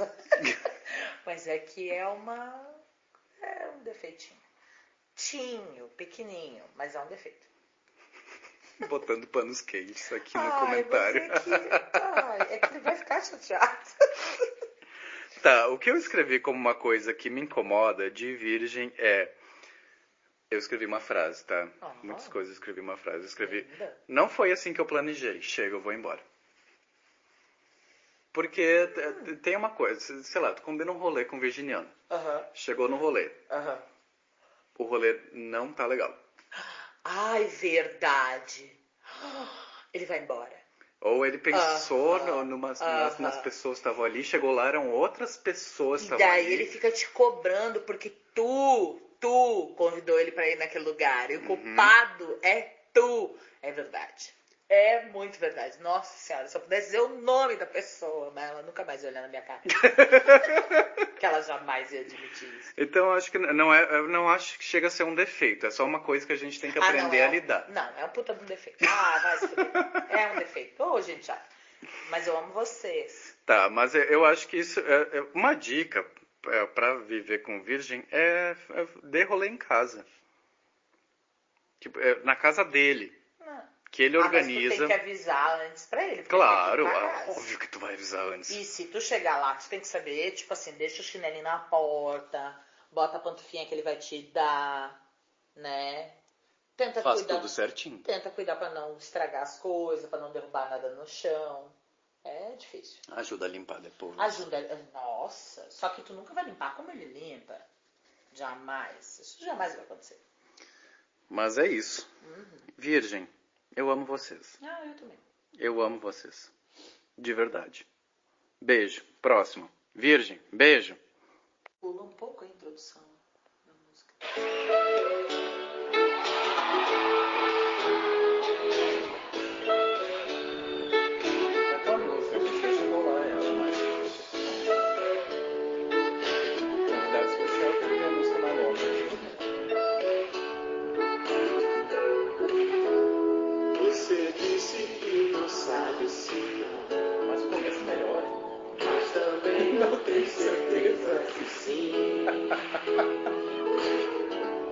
Mas é que é uma. É um defeitinho. Tinho, pequenininho, mas é um defeito. Botando panos quentes aqui no Ai, comentário. você que- Ai, é que ele vai ficar chateado. Tá, o que eu escrevi como uma coisa que me incomoda de virgem é. Eu escrevi uma frase, tá? Ah. Muitas coisas eu escrevi uma frase. Eu escrevi. Linda. Não foi assim que eu planejei. Chega, eu vou embora. Porque t- tem uma coisa, sei lá, tu combina um rolê com um virginiano. Aham, Chegou no rolê. aham. O rolê não tá legal. Ai, verdade. Ele vai embora. Ou ele pensou Aham, no, numas, nas, nas pessoas que estavam ali, chegou lá, eram outras pessoas que E estavam daí ali. ele fica te cobrando porque tu, tu convidou ele pra ir naquele lugar. E o Uhum. culpado é tu. É verdade. É muito verdade. Nossa senhora, se eu pudesse dizer o nome da pessoa, mas ela nunca mais ia olhar na minha cara. que ela jamais ia admitir isso. Então eu acho que não é, eu não acho que chega a ser um defeito, é só uma coisa que a gente tem que Ah, não, aprender é a um- lidar. Não, é um puta de um defeito. Ah, vai se. É um defeito. Ô, gente chata. Mas eu amo vocês. Tá, mas eu- acho que isso é, é uma dica é, para viver com virgem é, é dê rolê em casa. Tipo, é, na casa dele. Que ele Ah, mas tu organiza. tem que avisar antes pra ele. Claro, é óbvio que tu vai avisar antes. E se tu chegar lá, tu tem que saber, tipo assim, deixa o chinelinho na porta, bota a pantufinha que ele vai te dar, né? Tenta Faz cuidar. tudo certinho. Tenta cuidar pra não estragar as coisas, pra não derrubar nada no chão. É difícil. Ajuda a limpar depois. Ajuda. Nossa, só que tu nunca vai limpar como ele limpa. Jamais. Isso jamais vai acontecer. Mas é isso. Virgem, eu amo vocês. Ah, eu também. Eu amo vocês. De verdade. Beijo. Próximo. Virgem, beijo. Pula um pouco a introdução da música. Certeza que sim.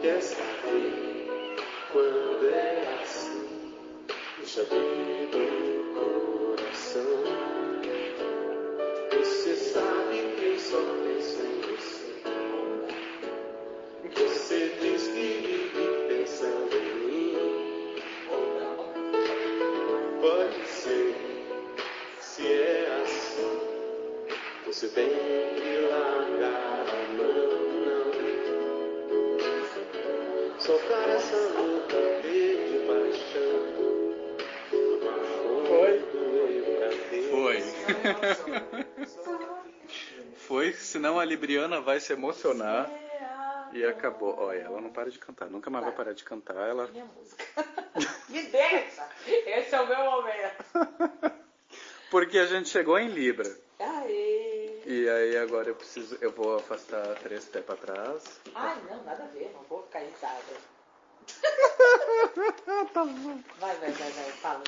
Quer saber quando é assim? Deixa vir no coração. Você sabe que eu só penso em você. Você diz que vive pensando em mim. Pode ser, se é assim, você tem que largar Soltar essa luta de paixão. Foi? Foi. Foi, senão a Libriana vai se emocionar. E acabou. Olha, ela não para de cantar. Nunca mais vai parar de cantar. Ela. Minha música. Me deixa! Esse é o meu momento. Porque a gente chegou em Libra. Aê! E aí agora eu preciso. Eu vou afastar três pés pra trás. Ai, não, nada a ver, não vou tá bom. Vai, vai, vai, vai, fala.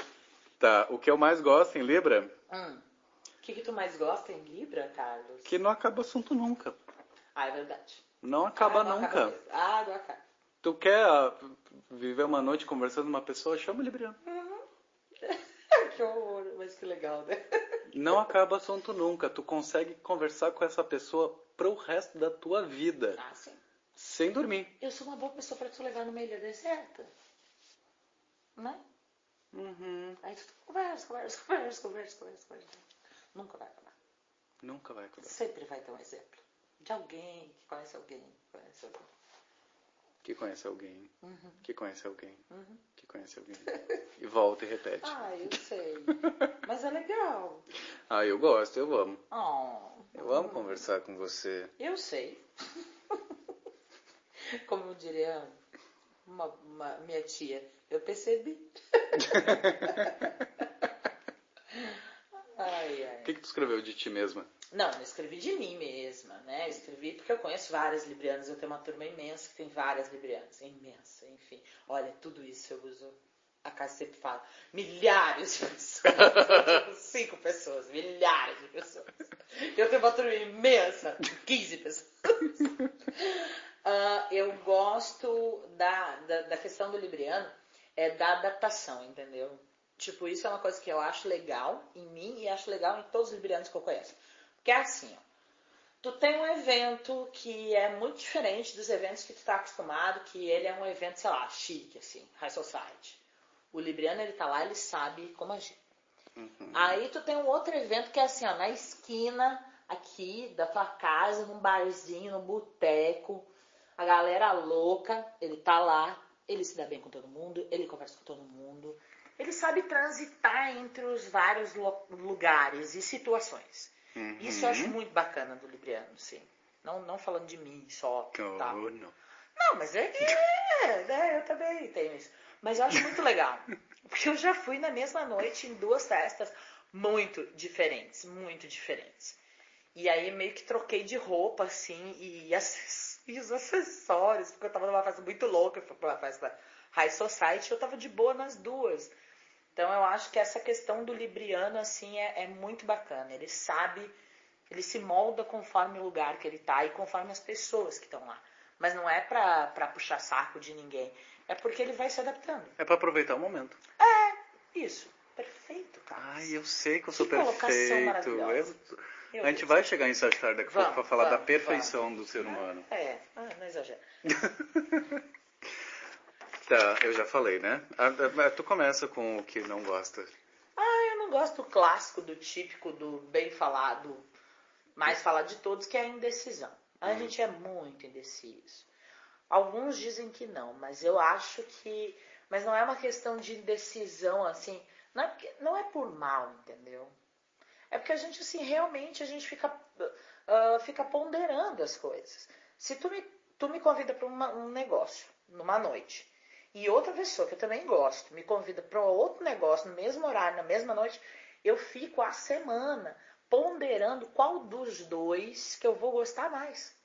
Tá, o que eu mais gosto em Libra, Hum. O que, que tu mais gosta em Libra, Carlos? que não acaba assunto nunca. Ah, é verdade. Não acaba Ah, não nunca. acaba. Ah, não acaba. Tu quer ah, viver uma noite conversando com uma pessoa, chama o Libriano. que horror, mas que legal, né? Não acaba assunto nunca. Tu consegue conversar com essa pessoa pro resto da tua vida, Ah, sim. Sem dormir. Eu sou uma boa pessoa pra tu levar numa ilha deserta. Né? Uhum. Aí tu conversa, conversa, conversa, conversa, conversa, conversa. Nunca vai acabar. Nunca vai acabar. Sempre vai ter um exemplo. De alguém que conhece alguém, que conhece alguém. Que conhece alguém, Uhum. que conhece alguém, Uhum. que conhece alguém. E volta e repete. Ah, eu sei. Mas é legal. Ah, eu gosto, eu amo. Oh, Eu amo conversar com você. eu sei. Como eu diria uma, uma- minha tia, eu percebi. ai, ai. O que, que tu escreveu de ti mesma? Não, não escrevi de mim mesma, né? Eu escrevi porque eu conheço várias librianas. Eu tenho uma turma imensa que tem várias librianas. Imensa, enfim. Olha, tudo isso eu uso. A casa sempre fala. Milhares de pessoas. Cinco pessoas. Milhares de pessoas. Eu tenho uma turma imensa. de 15 pessoas. Ah, eu gosto da, da, da questão do libriano é da adaptação, entendeu? Tipo, isso é uma coisa que eu acho legal em mim e acho legal em todos os librianos que eu conheço. Porque é assim, ó. Tu tem um evento que é muito diferente dos eventos que tu tá acostumado, que ele é um evento, sei lá, chique, assim, high society. O libriano, ele tá lá, ele sabe como agir. Aí tu tem um outro evento que é assim, ó, na esquina aqui da tua casa, num barzinho, num boteco, a galera louca, ele tá lá, ele se dá bem com todo mundo, ele conversa com todo mundo, ele sabe transitar entre os vários lugares e situações. Isso eu acho muito bacana do Libriano, sim. Não, não falando de mim só. Oh, tá? não. Não, mas é que é, né? Eu também tenho isso. Mas eu acho muito legal. Porque eu já fui na mesma noite em duas festas muito diferentes, muito diferentes. E aí meio que troquei de roupa, assim, e, acess- e os acessórios, porque eu tava numa festa muito louca, foi pra uma festa High Society, eu tava de boa nas duas. Então eu acho que essa questão do Libriano, assim, é, é muito bacana. Ele sabe, ele se molda conforme o lugar que ele tá e conforme as pessoas que estão lá. Mas não é pra, pra puxar saco de ninguém. É porque ele vai se adaptando. É pra aproveitar o momento. Isso. Perfeito, cara. Ai, eu sei que eu sou Que colocação perfeito. maravilhosa. Eu- Eu A gente vai chegar em Sagitário daqui a pouco Vamos, pra falar da vamos, perfeição do ser humano. É, ah, não exagera. Tá, eu já falei, né? Ah, ah, Tu começa com o que não gosta. Ah, eu não gosto do clássico, do típico, do bem falado, mais falado de todos, que é a indecisão. A gente é muito indeciso. Alguns dizem que não, mas eu acho que. Mas não é uma questão de indecisão, assim. Não é, não é por mal, entendeu? É porque a gente, assim, realmente a gente fica, ah, fica ponderando as coisas. Se tu me, tu me convida para um negócio, numa noite, e outra pessoa que eu também gosto me convida para outro negócio no mesmo horário, na mesma noite, eu fico a semana ponderando qual dos dois que eu vou gostar mais.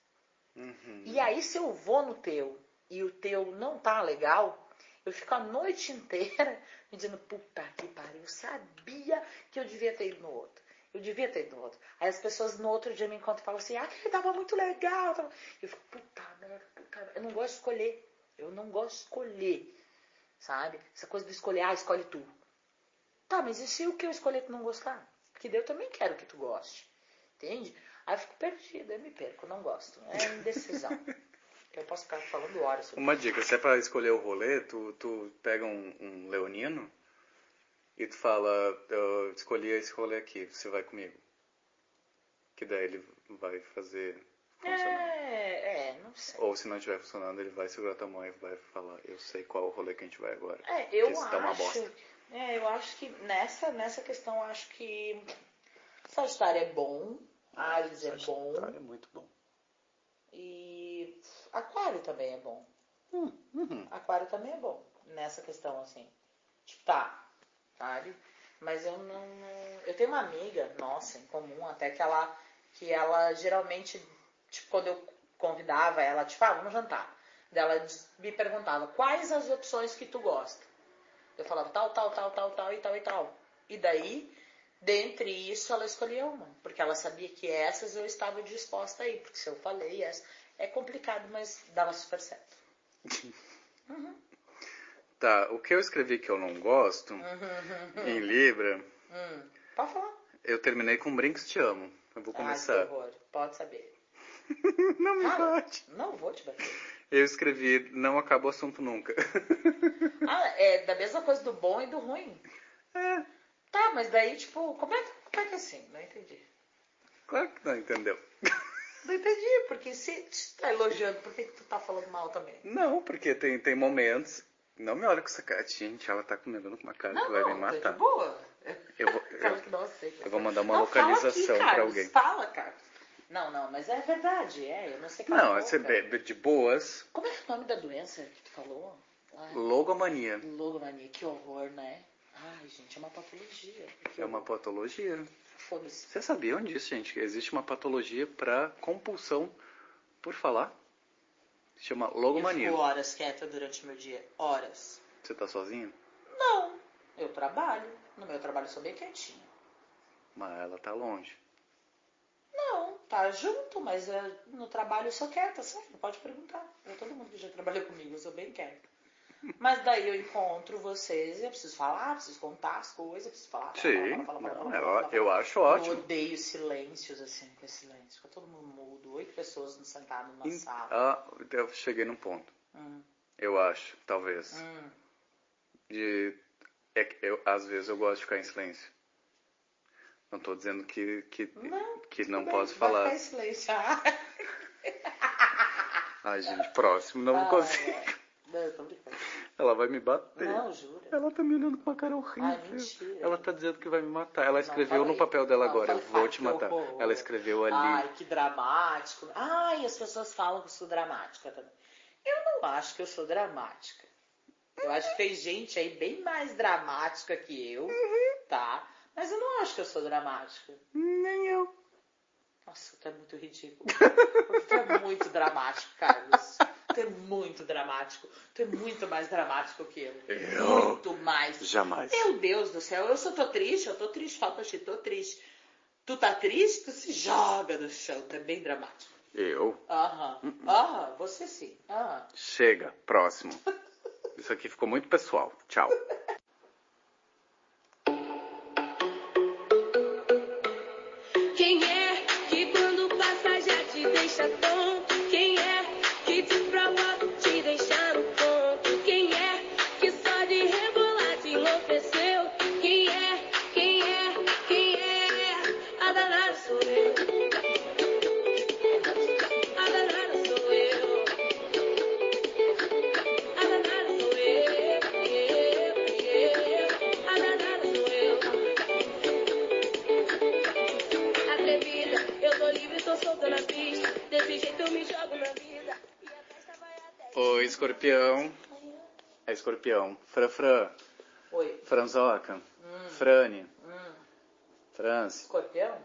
Uhum. E aí, se eu vou no teu e o teu não tá legal, eu fico a noite inteira me dizendo, puta que pariu, eu sabia que eu devia ter ido no outro. Eu devia ter ido no outro. Aí as pessoas no outro dia me encontram e falam assim, ah, que tava muito legal. tava-" Eu fico, puta merda, puta merda. Eu não gosto de escolher. Eu não gosto de escolher. Sabe? Essa coisa de escolher, ah, escolhe tu. Tá, mas e se o que eu escolher tu não gostar? Porque eu também quero que tu goste. Entende? Aí eu fico perdida, eu me perco, eu não gosto. É indecisão. eu posso ficar falando horas sobre Uma dica, se é pra escolher o rolê, tu, tu pega um, um leonino e tu fala, eu escolhi esse rolê aqui, você vai comigo. Que daí ele vai fazer funcionar. É, é, não sei. Ou se não estiver funcionando, ele vai segurar tua mão e vai falar, eu sei qual o rolê que a gente vai agora. É, eu isso tá uma bosta. acho. É, eu acho que nessa, nessa questão, eu acho que Sagitário é bom, Ares é bom Sagitário é muito bom. e Aquário também é bom. Uhum. Aquário também é bom nessa questão, assim. Tipo, tá, sabe? Mas eu não, não- Eu tenho uma amiga, nossa, em comum, até que ela. Que ela geralmente, tipo, quando eu convidava ela, tipo, ah, vamos jantar. Daí Ela me perguntava quais as opções que tu gosta. Eu falava tal, tal, tal, tal, tal e tal e tal. E daí, dentre isso, ela escolhia uma. Porque ela sabia que essas eu estava disposta a ir. Porque se eu falei essa, é complicado, mas dava super certo. Tá, o que eu escrevi que eu não gosto, em Libra, Hum, pode falar. eu terminei com Brinks Te Amo. Eu vou começar. que horror. Pode saber. não me Fala. bate. Não vou te bater. Eu escrevi, não acaba o assunto nunca. Ah, é da mesma coisa do bom e do ruim. é, Tá, mas daí, tipo, como é, que- como é que é assim? Não entendi. claro que não entendeu. Não entendi, porque se tu tá elogiando, por que, que tu tá falando mal também? Não, porque tem, tem momentos. Não me olha com essa cara, gente, ela tá comendo com uma cara Não, que vai me não, tá matar. de boa. Eu vou, eu- não eu vou mandar uma Não, localização aqui, pra alguém. Fala, cara. Não, não, mas é verdade, é. Eu não sei Não, qual você bebe de boas, Como é é o nome da doença que tu falou? Ai, logomania. logomania, que horror, né? Ai, gente, é uma patologia. Que É uma patologia. Foda-se. Vocês sabiam disso, gente? Que existe uma patologia pra compulsão por falar? Chama Eu logomania. fico horas quieta durante o meu dia. Horas. Você tá sozinho? Não, eu trabalho. No meu trabalho eu sou bem quietinha. Mas ela tá longe. Não, tá junto, mas eh, no trabalho eu sou quieta, sério, pode perguntar. Pra todo mundo que já trabalhou comigo, eu sou bem quieta. Mas daí eu encontro vocês e eu preciso falar, preciso contar as coisas, preciso falar. Sim, eu, eu acho Eu ótimo. odeio silêncios, assim, com esse silêncio. Fica todo mundo mudo, oito pessoas sentadas numa Em- sala. Ah, eu cheguei num ponto. Hum, Eu acho, talvez. hum. De, é que eu, às vezes eu gosto de ficar em silêncio. Não tô dizendo que, que Não, que não posso bem, vai falar. ficar em silêncio. Ai, gente, próximo, não Ah, consigo. é. Não, eu tô brincando. Ela vai me bater. Não, jura. Ela tá me olhando com uma cara horrível. Ai, mentira. Ela tá dizendo que vai me matar. Ela escreveu fala no papel dela Não, agora, eu vou te matar. horror. Ela escreveu ali. Ai, que dramático. Ai, as pessoas falam que eu sou dramática também. Eu não acho que eu sou dramática. Eu acho que tem gente aí bem mais dramática que eu, tá? Mas eu não acho que eu sou dramática. Nem eu. Nossa, tu é muito ridículo. Tu é muito dramático, Carlos. Tu é muito dramático. Tu é muito mais dramático que eu. Eu? Muito mais. Jamais. Meu Deus do céu, eu só tô triste, eu tô triste, pra ti, tô triste. Tu tá triste, tu se joga no chão, tu é bem dramático. Eu? Aham, aham, você sim. Aham. Chega, próximo. Isso aqui ficou muito pessoal. Tchau. É escorpião. Fran Fran. Oi, Franzoca. Frane. hum, escorpião?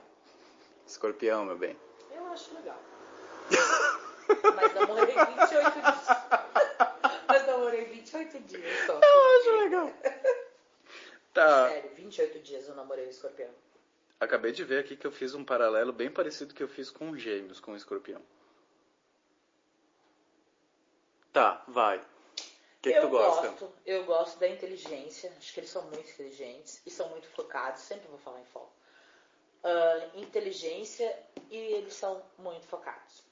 Escorpião, meu bem. Eu acho legal. Mas namorei 28 dias. Mas namorei 28 dias só. Eu acho legal. Tá. Sério, 28 dias eu namorei o escorpião. Acabei de ver aqui que eu fiz um paralelo bem parecido que eu fiz com gêmeos, com o escorpião. Tá, vai. O que, que eu tu gosta? gosto, eu gosto da inteligência. Acho que eles são muito inteligentes e são muito focados. Sempre vou falar em foco. Ah, inteligência e eles são muito focados.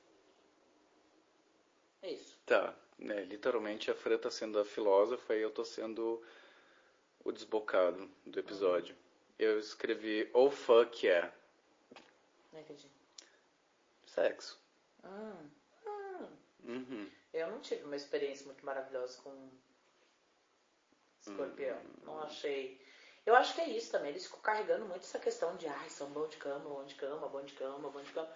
É isso. Tá, né, literalmente a Fran tá sendo a filósofa e eu tô sendo o desbocado do episódio. Eu escrevi Oh fuck yeah. Não entendi. Sexo. Hum, hum. Uhum. Eu não tive uma experiência muito maravilhosa com escorpião. Não achei. Eu acho que é isso também. Eles ficam carregando muito essa questão de ai, são bom de cama, bom de cama, bom de cama, bom de cama.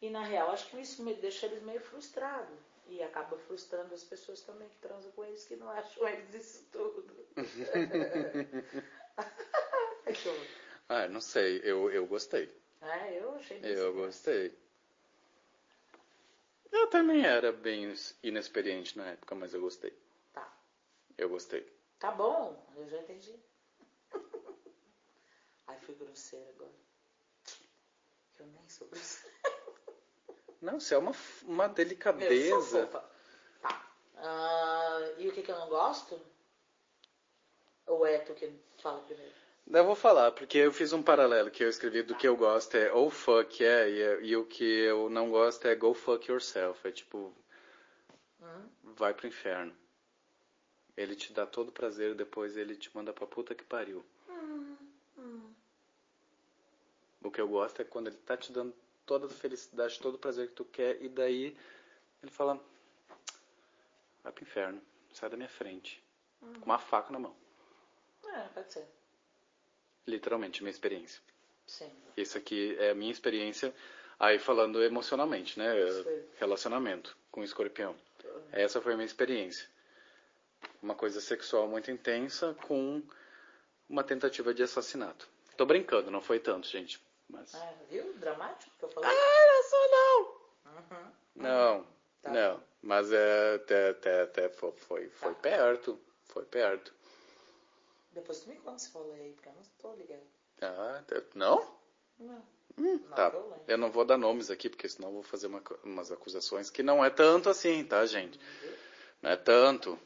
E na real, acho que isso me deixa eles meio frustrados. E acaba frustrando as pessoas também que transam com eles, que não acham eles isso tudo. Ah, não sei, eu, eu gostei. É, eu achei Eu gostei. Eu também era bem inexperiente na época, mas eu gostei. Tá. Eu gostei. Tá bom, eu já entendi. Ai, fui grosseira agora. Eu nem sou grosseira. Não, isso é uma, uma Meu, delicadeza. fofa. Tá. Ah, e o que, que eu não gosto? Ou é tu que fala primeiro? Eu vou falar, porque eu fiz um paralelo que eu escrevi do que eu gosto é oh fuck yeah, e, e o que eu não gosto é go fuck yourself. É tipo, Hum? vai pro inferno. Ele te dá todo o prazer, depois ele te manda pra puta que pariu. O que eu gosto é quando ele tá te dando toda a felicidade, todo o prazer que tu quer, e daí ele fala: vai pro inferno, sai da minha frente. Com uma faca na mão. É, pode ser. Literalmente, minha experiência. Sim. Isso aqui é a minha experiência, aí falando emocionalmente, né? Sim. Relacionamento com o escorpião. Essa foi a minha experiência. Uma coisa sexual muito intensa com uma tentativa de assassinato. Tô brincando, não foi tanto, gente. Mas. Ah, viu? Dramático que eu falei? não sou não! Uhum. Não, Tá. não. Mas é, até, até, até foi, foi, foi Tá. perto. Foi perto. Depois tu me conta se falei aí, porque eu não tô ligado. Ah, até- não? Não. Hum, Não, tá. eu. Eu não vou dar nomes aqui, porque senão eu vou fazer uma umas acusações que não é tanto assim, tá, gente? Não é tanto.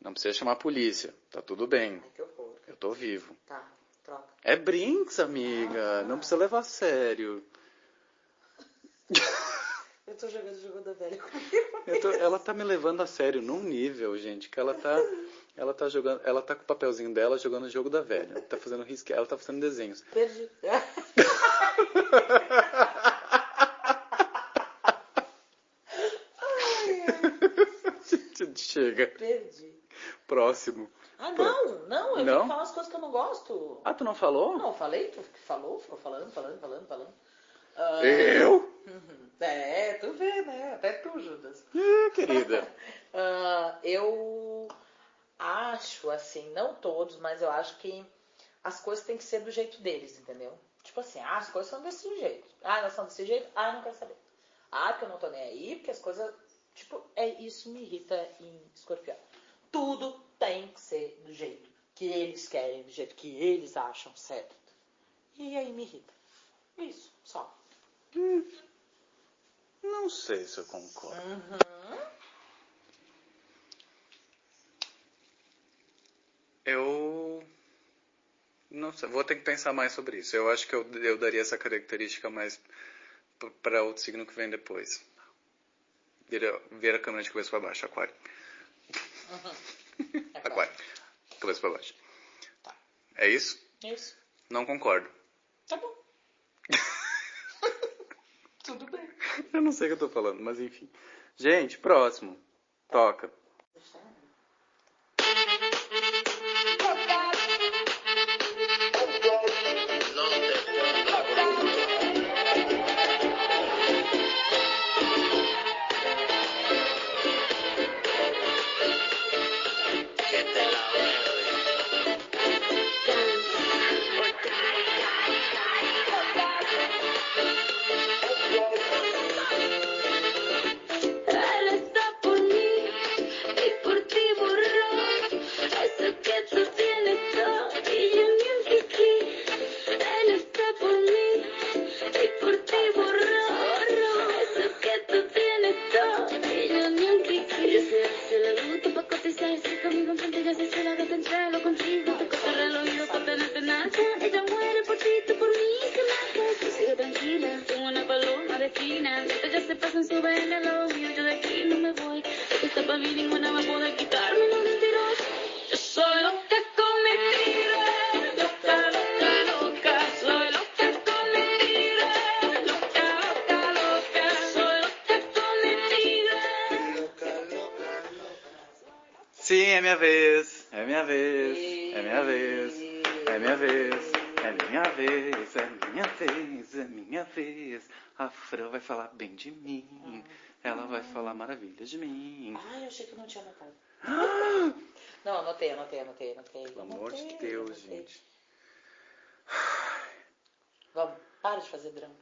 Não precisa chamar a polícia. Tá tudo bem. Ai, que horror. Eu tô vivo. Tá, troca. É Brinks, amiga. Não precisa levar a sério. Eu tô jogando o jogo da velha comigo. Tô- ela tá me levando a sério num nível, gente, que ela tá. Ela tá jogando. Ela tá com o papelzinho dela jogando o jogo da velha. Tá fazendo risque. Ela tá fazendo desenhos. Perdi. Chega. perdi. Próximo. Ah, não, não, eu Não? falar as coisas que eu não gosto. Ah, tu não falou? Não, falei, tu falou, ficou falando, falando, falando, falando. Ah, Eu? É, tu vê, né? Até tu, Judas. É, querida. Ah, eu acho, assim, não todos, mas eu acho que as coisas têm que ser do jeito deles, entendeu? Tipo assim, ah, as coisas são desse jeito. Ah, elas são desse jeito, ah, eu não quero saber. Ah, porque eu não tô nem aí, porque as coisas. Tipo, é isso me irrita em escorpião. Tudo tem que ser do jeito que eles querem, do jeito que eles acham certo. E aí me irrita. Isso, só. Não sei se eu concordo. Eu. Não sei, vou ter que pensar mais sobre isso. Eu acho que eu, eu daria essa característica mais para outro signo que vem depois. Vira, vira a câmera de cabeça para baixo, aquário. Aquário. Cabeça para baixo. Tá. É isso? Isso. Não concordo. Tá bom. Tudo bem. Eu não sei o que eu tô falando, mas enfim. Gente, próximo. Toca. Él falar maravilhas de mim. Ai, eu achei que eu não tinha anotado. Não, anotei, anotei, anotei, anotei. Pelo amor de Deus, anotei. gente. Vamos, para de fazer drama.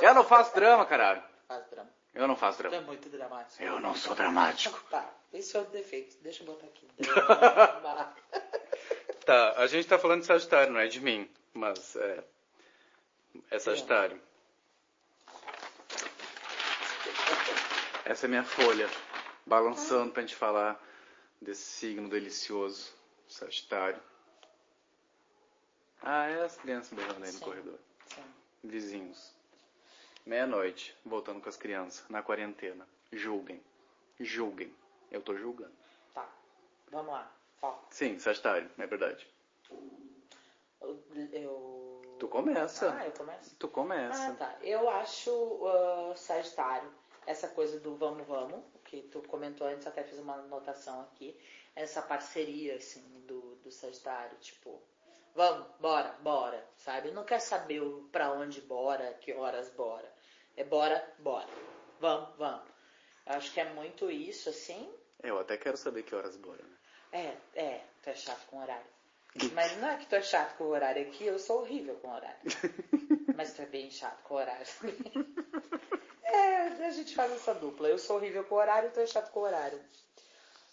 Eu não faço drama, caralho. Faz drama. Eu não faço Tu é drama. muito dramático. Eu não sou dramático. Tá, esse é o defeito. Deixa eu botar aqui. Drama. Tá, a gente tá falando de Sagitário, não é de mim. Mas é. É Sagitário. Essa é minha folha. Balançando pra gente falar desse signo delicioso. Sagitário. Ah, é as crianças beijando aí no corredor. Sim. Vizinhos. Meia-noite, voltando com as crianças, na quarentena. Julguem. Julguem. Eu tô julgando. Tá, vamos lá. Foco. Sim, Sagitário, é verdade. Eu, eu- Tu começa. Ah, eu começo? Tu começa. Ah, tá. Eu acho ah, Sagitário, essa coisa do vamos, vamos, que tu comentou antes, até fiz uma anotação aqui. Essa parceria, assim, do, do Sagitário, tipo, vamos, bora, bora, sabe? Não quer saber o pra onde bora, que horas bora. É bora, bora. Vamos, vamos. Eu acho que é muito isso, assim. Eu até quero saber que horas bora, né? É, é, tu é chato com horário. Mas não é que tu é chato com horário aqui, eu sou horrível com horário. Mas tu é bem chato com horário. É, a gente faz essa dupla. Eu sou horrível com horário, tu é chato com horário.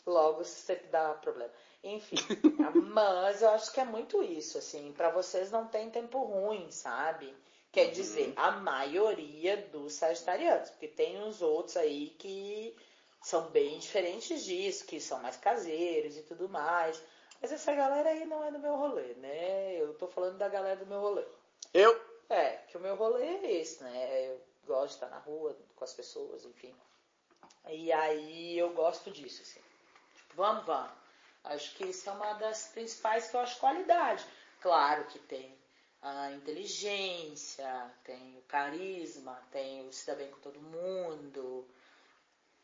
Logo, sempre dá problema. Enfim, mas eu acho que é muito isso, assim. Pra vocês não tem tempo ruim, sabe? Quer dizer, a maioria dos sagitarianos. Porque tem uns outros aí que são bem diferentes disso, que são mais caseiros e tudo mais. Mas essa galera aí não é do meu rolê, né? Eu tô falando da galera do meu rolê. Eu? É, que o meu rolê é esse, né? Eu gosto de estar na rua com as pessoas, enfim. E aí eu gosto disso, assim. Tipo, vamos, vamos. Acho que isso é uma das principais que eu acho qualidade. Claro que tem a inteligência, tem o carisma, tem o se dar bem com todo mundo.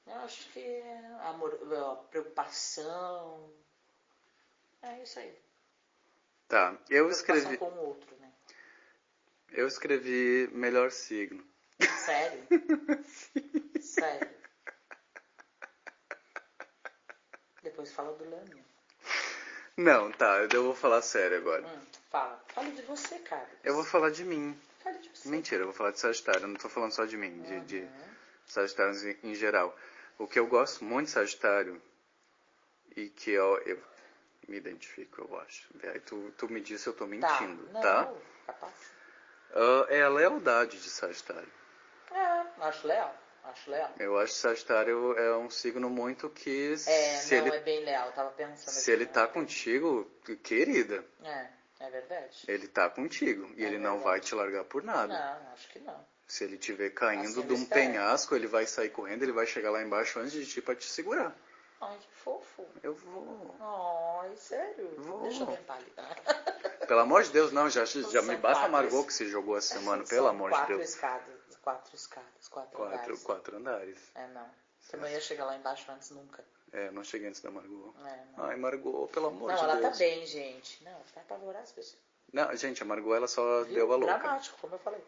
Eu acho que é amor, a preocupação. É isso aí. Tá, eu escrevi, com o outro, né? eu escrevi melhor signo. Sério? Sério. Depois fala do Leonino. Não, tá, eu vou falar sério agora. Hum, fala. Fale de você, cara. Eu vou falar de mim. Fale de você. Mentira, eu vou falar de Sagitário, eu não tô falando só de mim, de, de Uhum. Sagitários em, em geral. O que eu gosto muito de Sagitário e que eu, eu me identifico, eu acho. Aí tu, tu me disse eu tô mentindo, Não, tá? capaz. Ah, é a lealdade de Sagitário. É, acho leal. Acho leal. Eu acho que Sagitário é um signo muito que É, se não, ele, é bem leal. Tava pensando se ele né? tá contigo, querida, É, é verdade. ele tá contigo. E É ele não verdade. vai te largar por nada. Não, acho que não. Se ele te ver caindo Assim de um espera. penhasco, ele vai sair correndo, ele vai chegar lá embaixo antes de ti pra te segurar. Ai, que fofo. Eu vou. Ai, sério? Vou. Deixa eu tentar ali. Pelo amor de Deus, não, já, já São me basta a Margot que se jogou essa semana, São pelo amor de Deus. Escadas, quatro escadas, quatro, Quatro, andares. quatro andares. É, não. Você não ia chegar lá embaixo antes nunca. É, não cheguei antes da Margot. É, não. Ai, Margot, pelo amor não, de ela Deus. tá bem, gente. Não, vai apavorar as pessoas. Não, gente, a Margot ela só Viu? deu a louca. Dramático, como eu falei.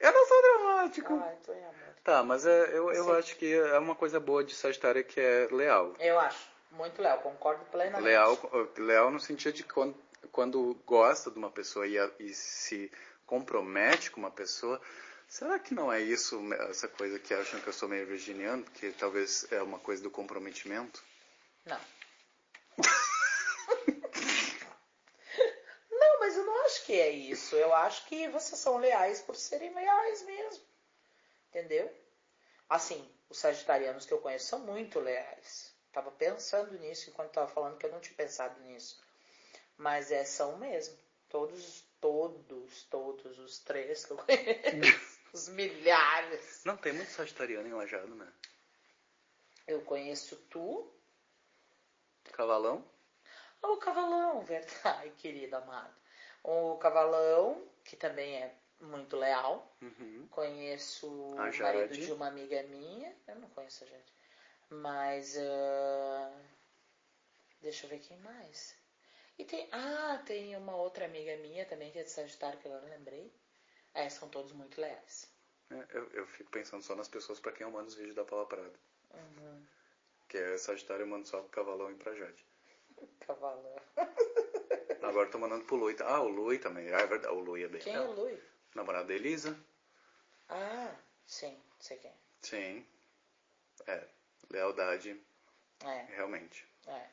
Eu não sou dramático. Ai, tô em amor. Tá, mas é, eu, eu Sim. acho que é uma coisa boa de Sagitário que é leal. Eu acho. Muito leal, concordo plenamente. Leal, leal no sentido de quando, quando gosta de uma pessoa e, e se compromete com uma pessoa. Será que não é isso, essa coisa que acham que eu sou meio virginiano? Que talvez é uma coisa do comprometimento? Não. não, mas eu não acho que é isso. Eu acho que vocês são leais por serem leais mesmo. Entendeu? Assim, os sagitarianos que eu conheço são muito leais. Tava pensando nisso enquanto tava falando que eu não tinha pensado nisso. Mas é, são mesmo. Todos, todos, todos os três que eu conheço. os milhares. Não, tem muito sagitariano em Lajado, né? Eu conheço tu, Cavalão? O cavalão, verdade, querido amado. O cavalão, que também é muito leal. Uhum. Conheço o marido de uma amiga minha. Eu não conheço a Jade. Mas. ah, deixa eu ver quem mais. E tem. Ah, tem uma outra amiga minha também, que é de Sagitário, que agora eu lembrei. É, são todos muito leais. É, eu, eu fico pensando só nas pessoas pra quem eu mando os vídeos da Paula Prada. Uhum. Que é Sagitário, eu mando só pro Cavalão e pra Jade. Cavalão. Agora eu tô mandando pro Lui. Ah, o Lui também. Ah, é verdade. O Lui é bem Quem é o Lui? Namorado da Elisa. Ah, sim, sei quem. Sim. É. Lealdade, É, realmente. é.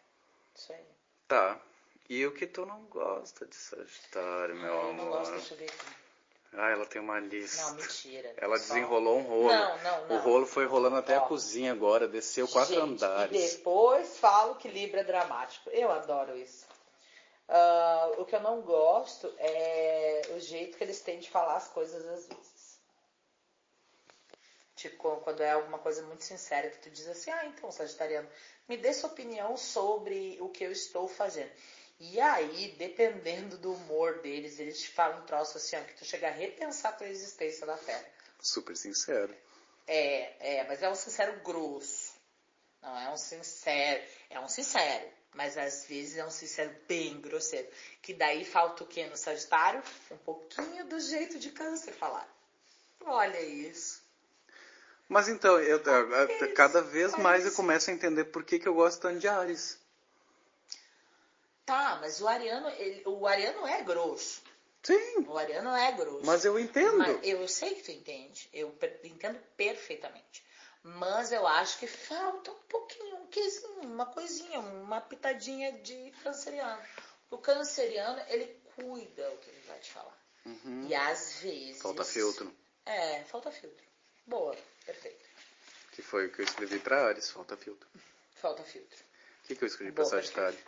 Isso aí. Tá. E o que tu não gosta de Sagitário, meu Ah, eu amor? não gosto, deixa eu ver aqui. Ah, ela tem uma lista. Não, mentira. Ela Só- desenrolou um rolo. Não, não, não. O rolo foi rolando até a Ó. cozinha agora, desceu quatro Gente, andares. E depois falo que Libra é dramático. Eu adoro isso. Ah, o que eu não gosto é o jeito que eles têm de falar as coisas às vezes. Tipo, quando é alguma coisa muito sincera que tu diz assim, ah, então, Sagitariano, me dê sua opinião sobre o que eu estou fazendo. E aí, dependendo do humor deles, eles te falam um troço assim, ó, que tu chega a repensar a tua existência na Terra. Super sincero. É, é, mas é um sincero grosso. Não é um sincero. É um sincero. Mas às vezes é um sincero bem grosseiro. Que daí falta o quê no Sagitário? Um pouquinho do jeito de câncer falar. Olha isso. Mas então, eu, eu- Eles- cada vez mais eu começo a entender por que, que eu gosto tanto de Ares. Tá, mas o Ariano, ele- o Ariano é grosso. Sim, O Ariano é grosso. mas eu entendo. Mas eu sei que tu entende. Eu entendo perfeitamente. Mas eu acho que falta um pouquinho, um quezinho, uma coisinha, uma pitadinha de canceriano. O canceriano, ele cuida o que ele vai te falar. Uhum. E às vezes. Falta filtro. É, falta filtro. Boa, perfeito. Que foi o que eu escrevi pra Ares, falta filtro. Falta filtro. O que, que eu escrevi pra Boa, Sagitário?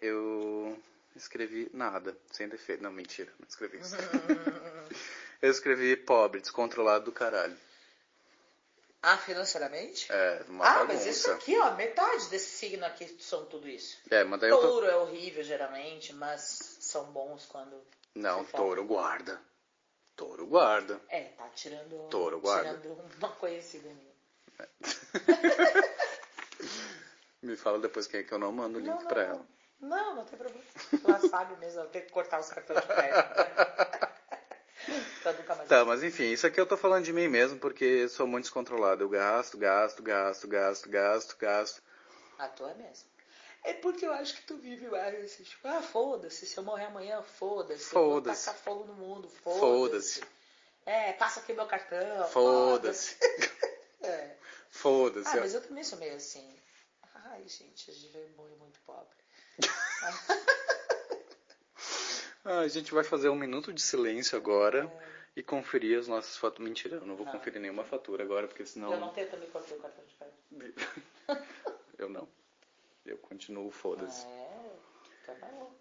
Eu escrevi nada, sem defeito. Não, mentira, não escrevi isso. eu escrevi pobre, descontrolado do caralho. Ah, financeiramente? É, uma ah, bagunça. mas isso aqui, ó, metade desse signo aqui são tudo isso. É, mas daí eu tô... Touro é horrível geralmente, mas são bons quando. Não, você fala. touro guarda. Touro guarda. É, tá tirando. Touro, guarda. Tirando uma conhecida minha. Me fala depois quem é que eu não mando o link não, pra não. ela. Não, não tem problema. Ela sabe mesmo, ela tem que cortar os cartões de crédito. mais. Tá, mas enfim, isso aqui eu tô falando de mim mesmo porque sou muito descontrolado. Eu gasto, gasto, gasto, gasto, gasto, gasto. A tua é mesmo. É porque eu acho que tu vive mais assim, tipo, ah, foda-se, se eu morrer amanhã, foda-se. Foda-se. tacar fogo no mundo, Foda-se. foda-se. É, passa aqui meu cartão. Foda-se. É. Foda-se. Ah, mas eu também sou meio assim. Ai, gente, a gente morrer muito pobre. Ah, a gente vai fazer um minuto de silêncio agora e conferir as nossas faturas. Mentira, eu não vou Não. conferir nenhuma fatura agora, porque senão. Eu não tenho também cortei o cartão de crédito. Eu não. Eu continuo, foda-se. É, tá bom.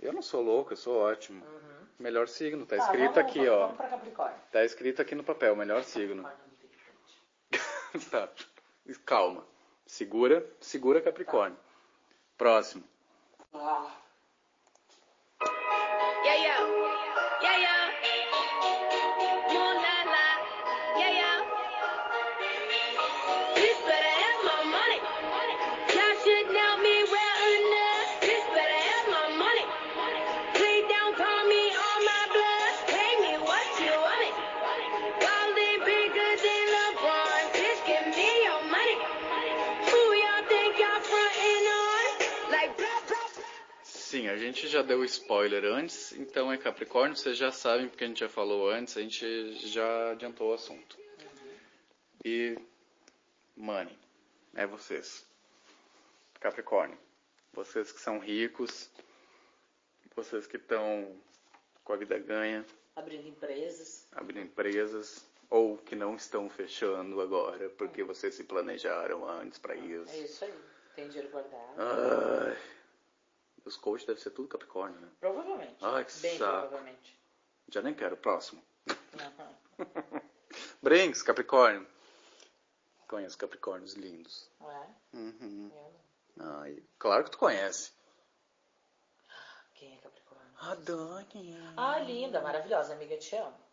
Eu não sou louco, eu sou ótimo. Uhum. Melhor signo, tá Tá, escrito vamos- aqui, vamos, ó. Vamos pra Capricórnio. Tá escrito aqui no papel, melhor signo. Frente. tá. Calma. Segura, segura Capricórnio. Próximo. Ah, a gente já deu spoiler antes, então é Capricórnio, vocês já sabem porque a gente já falou antes, a gente já adiantou o assunto. E money, é vocês. Capricórnio, vocês que são ricos, vocês que estão com a vida ganha, abrindo empresas. abrindo empresas, ou que não estão fechando agora porque vocês se planejaram antes para É isso. isso aí. Tem dinheiro guardado. Ai, os coaches devem ser tudo Capricórnio, né? Provavelmente. Ai, que Bem saco. provavelmente. Já nem quero. Próximo. Aham. Brinks, Capricórnio. Conheço Capricórnios lindos. Não é? Uhum. Ai, claro que tu conhece. Quem é Capricórnio? A Dani. Ah, linda, maravilhosa, amiga, te amo.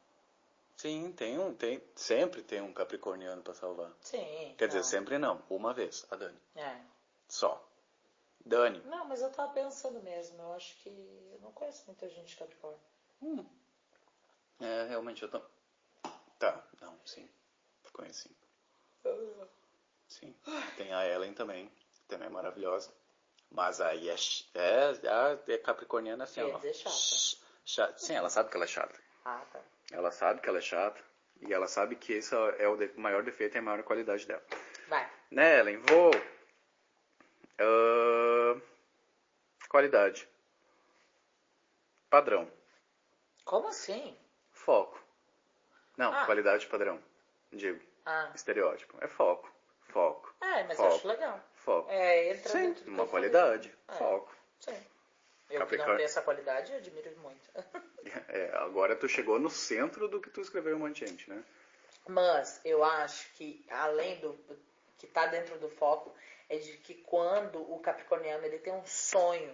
Sim, tem um, tem, sempre tem um capricorniano pra salvar. Sim. Quer dizer, não. sempre não, uma vez, a Dani. É. Só. Dani. Não, mas eu tava pensando mesmo. Eu acho que eu não conheço muita gente de Capricórnio. Hum. É, realmente eu tô. Tá, não, sim. Conheci. Sim. Tem a Ellen também, também é maravilhosa. Mas aí é, é, a- é capricorniana assim, Quer ó. dizer, chata. Ch- chata. Sim, ela sabe que ela é chata. Ah, tá. Ela sabe que ela é chata. E ela sabe que esse é o maior defeito e a maior qualidade dela. Vai. Né, Ellen? Vou. Ah, qualidade. Padrão. Como assim? Foco. Não, Ah. qualidade padrão. Digo, Ah. estereótipo. É foco. Foco. É, mas eu Foco. acho legal. Foco. É, entra Sim, uma eu qualidade. É. Foco. Sim. Eu que não tenho essa qualidade, eu admiro muito. É, agora tu chegou no centro do que tu escreveu um monte de gente, né? Mas eu acho que além do que está dentro do foco é de que quando o capricorniano ele tem um sonho,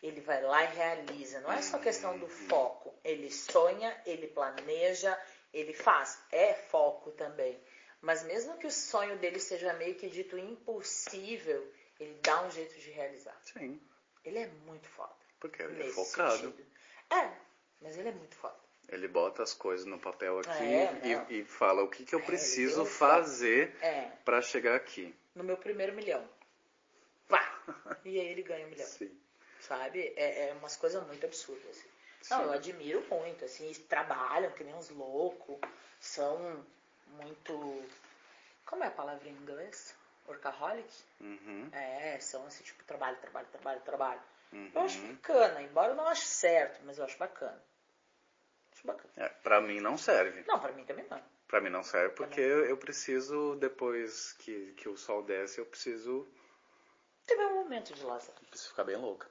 ele vai lá e realiza. Não é só questão do foco. Ele sonha, ele planeja, ele faz. É foco também. Mas mesmo que o sonho dele seja meio que dito impossível, ele dá um jeito de realizar. Sim, Ele é muito foda. porque ele é focado. sentido. É, mas ele é muito foda. Ele bota as coisas no papel aqui É, e, e fala o que, que eu É, preciso fazer É, pra chegar aqui. no meu primeiro milhão. Pá! E aí ele ganha um milhão. Sim. Sabe? É, é umas coisas muito absurdas. Assim. Não, eu admiro muito, assim, trabalham que nem uns loucos, são muito. Como é a palavra em inglês? Workaholic? Uhum, É, são assim, tipo, trabalho, trabalho, trabalho, trabalho. uhum. Eu acho bacana, embora eu não ache certo, mas eu acho bacana. Bacana. É, pra mim não serve. Não, pra mim também não. Pra mim não serve porque eu preciso, depois que, que o sol desce, eu preciso, Teve um momento de lazer. preciso ficar bem louca.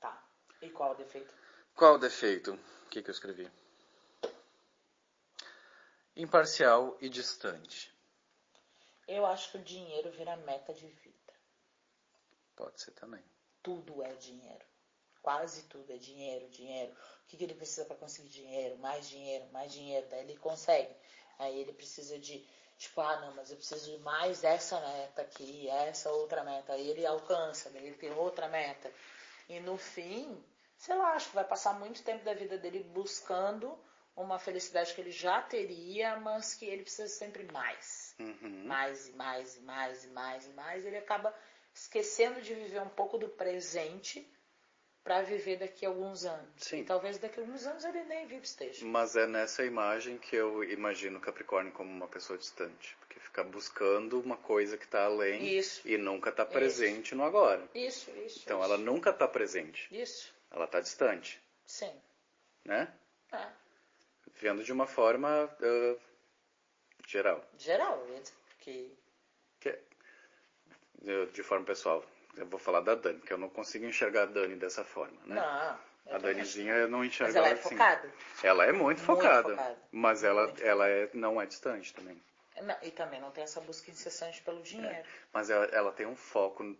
Tá. E qual o defeito? Qual o defeito? O que, que eu escrevi? Imparcial e distante. Eu acho que o dinheiro vira meta de vida. Pode ser também. Tudo é dinheiro. Quase tudo é dinheiro, dinheiro. O que, que ele precisa para conseguir dinheiro? Mais dinheiro, mais dinheiro. Daí ele consegue. Aí ele precisa de, tipo, ah, não, mas eu preciso de mais essa meta aqui, essa outra meta. Aí ele alcança, daí ele tem outra meta. E no fim, sei lá, acho que vai passar muito tempo da vida dele buscando uma felicidade que ele já teria, mas que ele precisa sempre mais Uhum. mais e mais e mais e mais e mais, ele acaba esquecendo de viver um pouco do presente para viver daqui a alguns anos. Sim. E talvez daqui a alguns anos ele nem vivo esteja. Mas é nessa imagem que eu imagino o Capricórnio como uma pessoa distante. Porque fica buscando uma coisa que está além Isso. e nunca está presente no agora. Isso, isso. Então isso. ela nunca está presente. Isso, Ela está distante, sim. né? É. Vendo de uma forma ah, geral. Geral, que Que- eu- de forma pessoal. Eu vou falar da Dani, porque eu não consigo enxergar a Dani dessa forma, né? não. a Danizinha eu não enxergo Mas ela é assim. focada. Ela é muito, Muito focada, focada. mas ela, Muito ela é, não é distante também. Não, e também não tem essa busca incessante pelo dinheiro. Mas ela, ela tem um foco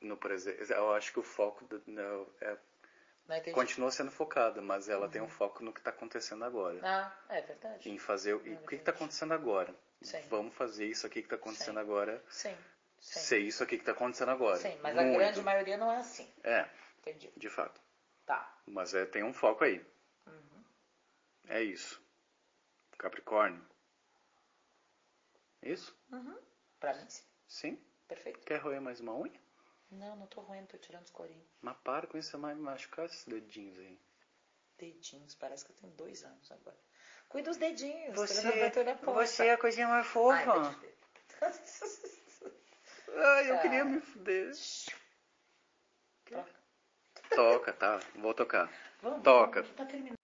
no presente. Eu acho que o foco do- no- é- Não continua sendo focada, mas ela tem um foco no que está acontecendo agora. Ah, é verdade. Em fazer o, e o que está acontecendo agora. Sim. Vamos fazer isso aqui que está acontecendo Sim. agora. Sim, sim. Ser isso aqui que está acontecendo agora. Sim, mas a Muito. grande maioria não é assim. É, Entendi. de fato. Tá. Mas é, tem um foco aí. Uhum. É isso. Capricórnio. Isso? Pra mim, sim. Sim? Perfeito. Quer roer mais uma unha? Não, não tô roendo, tô tirando os corinhos. Mas para com isso, você vai me machucar esses dedinhos aí. Dedinhos, parece que eu tenho dois anos agora. Cuida dos dedinhos. Você, você é a coisinha mais Ai, fofa. fuder. Ai, eu Ah. queria me fuder. Troca. Toca, tá? Vou tocar. Vamos, Toca. vamos, tá terminando.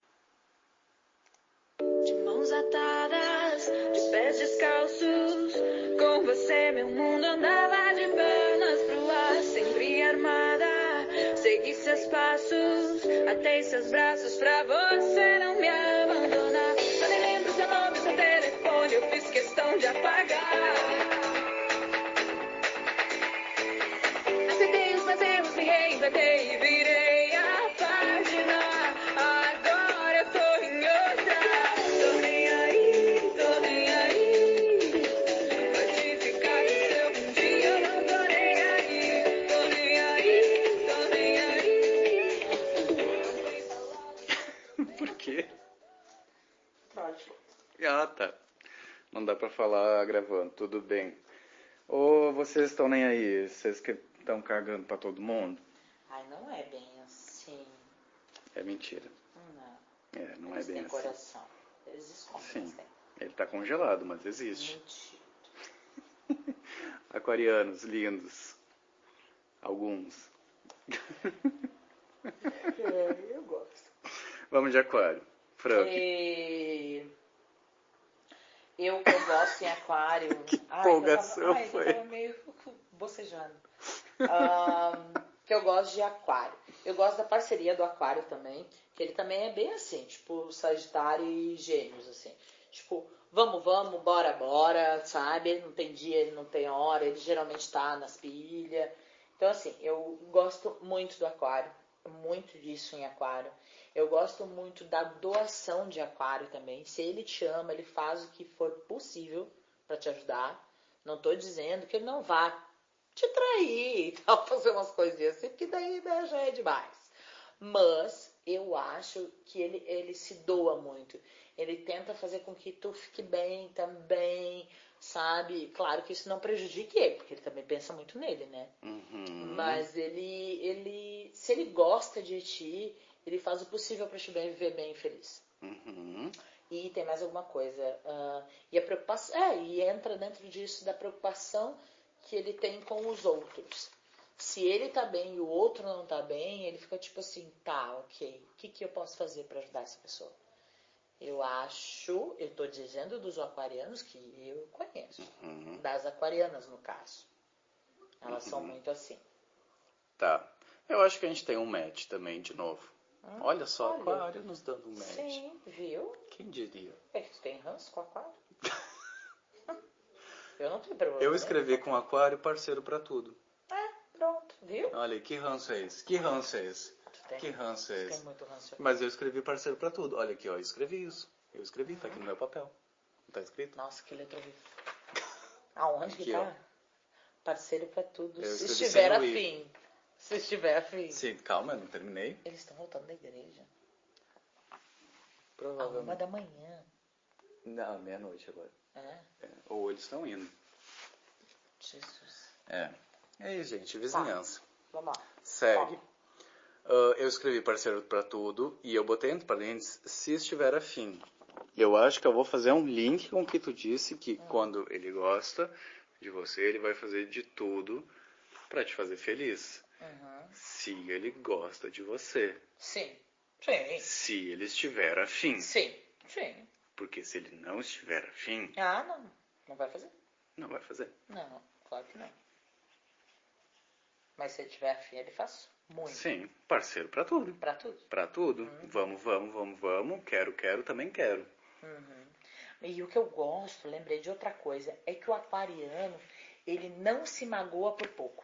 De mãos atadas, de pés descalços. Com você, meu mundo andava de pernas pro ar, sempre armada. Segui seus passos, atei seus braços pra você não me abandonar. Não dá pra falar gravando, tudo bem. Ou vocês estão nem aí? Vocês que estão cagando pra todo mundo? Ai, não é bem assim. É mentira. Não. É, não Eles é bem têm assim. coração. Eles escondem, Sim. mas têm. Ele tá congelado, mas existe. Mentira. Aquarianos lindos. Alguns. É, eu gosto. Vamos de aquário. Frank. E... Eu que eu gosto em aquário. que empolgação eu tava, ai, foi. Eu tava meio bocejando. Ahn, que eu gosto de aquário. Eu gosto da parceria do aquário também. Que ele também é bem assim, tipo, Sagitário e Gêmeos, assim. Tipo, vamos, vamos, bora, bora, sabe? Ele não tem dia, ele não tem hora, ele geralmente tá nas pilhas. Então, assim, eu gosto muito do aquário, muito disso em aquário. Eu gosto muito da doação de aquário também. Se ele te ama, ele faz o que for possível para te ajudar. Não tô dizendo que ele não vá te trair e tal, fazer umas coisinhas assim, porque daí né, já é demais. Mas eu acho que ele, ele se doa muito. Ele tenta fazer com que tu fique bem também, sabe? Claro que isso não prejudique ele, porque ele também pensa muito nele, né? Uhum. Mas ele, ele, se ele gosta de ti, ele faz o possível para te bem- viver bem e feliz. Uhum. E tem mais alguma coisa. ah, e a preocupação. É, e entra dentro disso da preocupação que ele tem com os outros. Se ele tá bem e o outro não tá bem, ele fica tipo assim, tá, ok, o que, que eu posso fazer para ajudar essa pessoa? Eu acho, eu tô dizendo dos aquarianos que eu conheço. Uhum. Das aquarianas, no caso. Elas são muito assim. Tá. Eu acho que a gente tem um match também, de novo. Hum, Olha só, olha. aquário nos dando um match. Sim, viu? Quem diria? É que tu tem ranço com aquário? eu não tenho problema. Eu né? escrevi com aquário parceiro pra tudo. É, pronto, viu? Olha que ranço é esse? Que ranço é esse? Tem, Que ranço é esse? muito ranço. Mas eu escrevi parceiro pra tudo. Olha aqui, ó, eu escrevi isso. Eu escrevi, tá aqui no meu papel. Não tá escrito? Nossa, que letra horrível. Aonde que Aqui, tá? ó. Parceiro pra tudo. Eu Se estiver afim. Se estiver afim. Sim, calma, eu não terminei. Eles estão voltando da igreja. A uma Provavelmente. da manhã. Não, meia-noite agora. É, É, Ou eles estão indo. Jesus. É. É aí, gente, vizinhança. Vamos lá. Segue. Ah, eu escrevi parceiro pra tudo e eu botei entre parênteses se estiver afim. Eu acho que eu vou fazer um link com o que tu disse que quando ele gosta de você, ele vai fazer de tudo pra te fazer feliz. Uhum. Se ele gosta de você. Sim. Sim. Se ele estiver afim. Sim. Sim. Porque se ele não estiver afim, Ah, não. Não vai fazer? não vai fazer. Não, claro que não. Mas se ele tiver afim, ele faz muito. Sim, parceiro pra tudo. Pra tudo. Pra tudo. Vamos, vamos, vamos, vamos. Quero, quero, também quero. Uhum. E o que eu gosto, lembrei de outra coisa, é que o aquariano, ele não se magoa por pouco.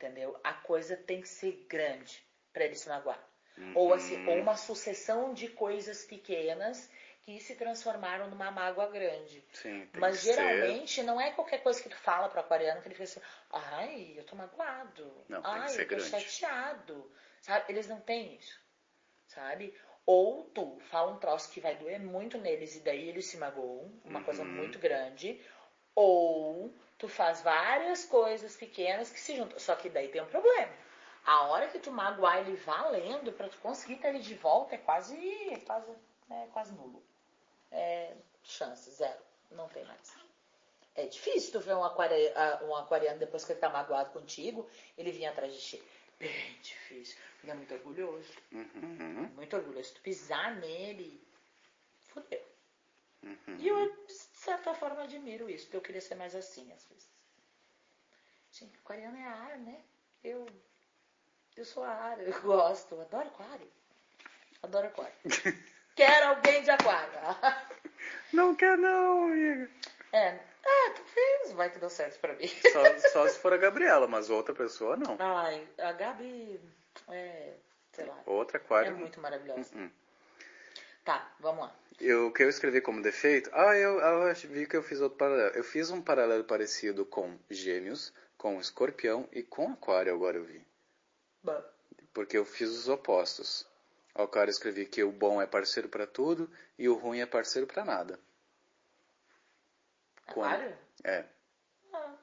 Entendeu? A coisa tem que ser grande para ele se magoar. Ou, assim, ou uma sucessão de coisas pequenas que se transformaram numa mágoa grande. Sim, Mas que ser. geralmente não é qualquer coisa que tu fala pro aquariano que ele fica assim, ai, eu tô magoado. Não, ai, eu tô grande. chateado. Sabe? Eles não têm isso. Sabe? Ou tu fala um troço que vai doer muito neles e daí eles se magoam, uma coisa Uhum. muito grande. Ou tu faz várias coisas pequenas que se juntam. Só que daí tem um problema. A hora que tu magoar ele valendo, pra tu conseguir ter ele de volta, é quase, é quase, é quase nulo. É chance, zero. Não tem mais. É difícil tu ver um, aquari- ah, um aquariano depois que ele tá magoado contigo, ele vir atrás de ti. Bem difícil. Ele é muito orgulhoso. Uhum, Muito orgulhoso. Se tu pisar nele, fodeu. uhum. E eu, de certa forma, admiro isso, porque eu queria ser mais assim, às vezes. Gente, aquariano é ar, né? Eu, eu sou ar, eu gosto, eu adoro aquário. Adoro aquário. Quero alguém de aquário. Não quer não, amiga. É, é, talvez vai que deu certo pra mim. Só, só se for a Gabriela, mas outra pessoa não. Ai, a Gabi é, sei lá, Outra é aquário. muito maravilhosa. Uhum. Tá, vamos lá. Eu, o que eu escrevi como defeito? Ah, eu, eu acho- vi que eu fiz outro paralelo. Eu fiz um paralelo parecido com Gêmeos, com Escorpião e com Aquário, agora eu vi. Bom, Porque eu fiz os opostos. Ao cara eu escrevi que o bom é parceiro pra tudo e o ruim é parceiro pra nada. Quando- Aquário? É, Ah,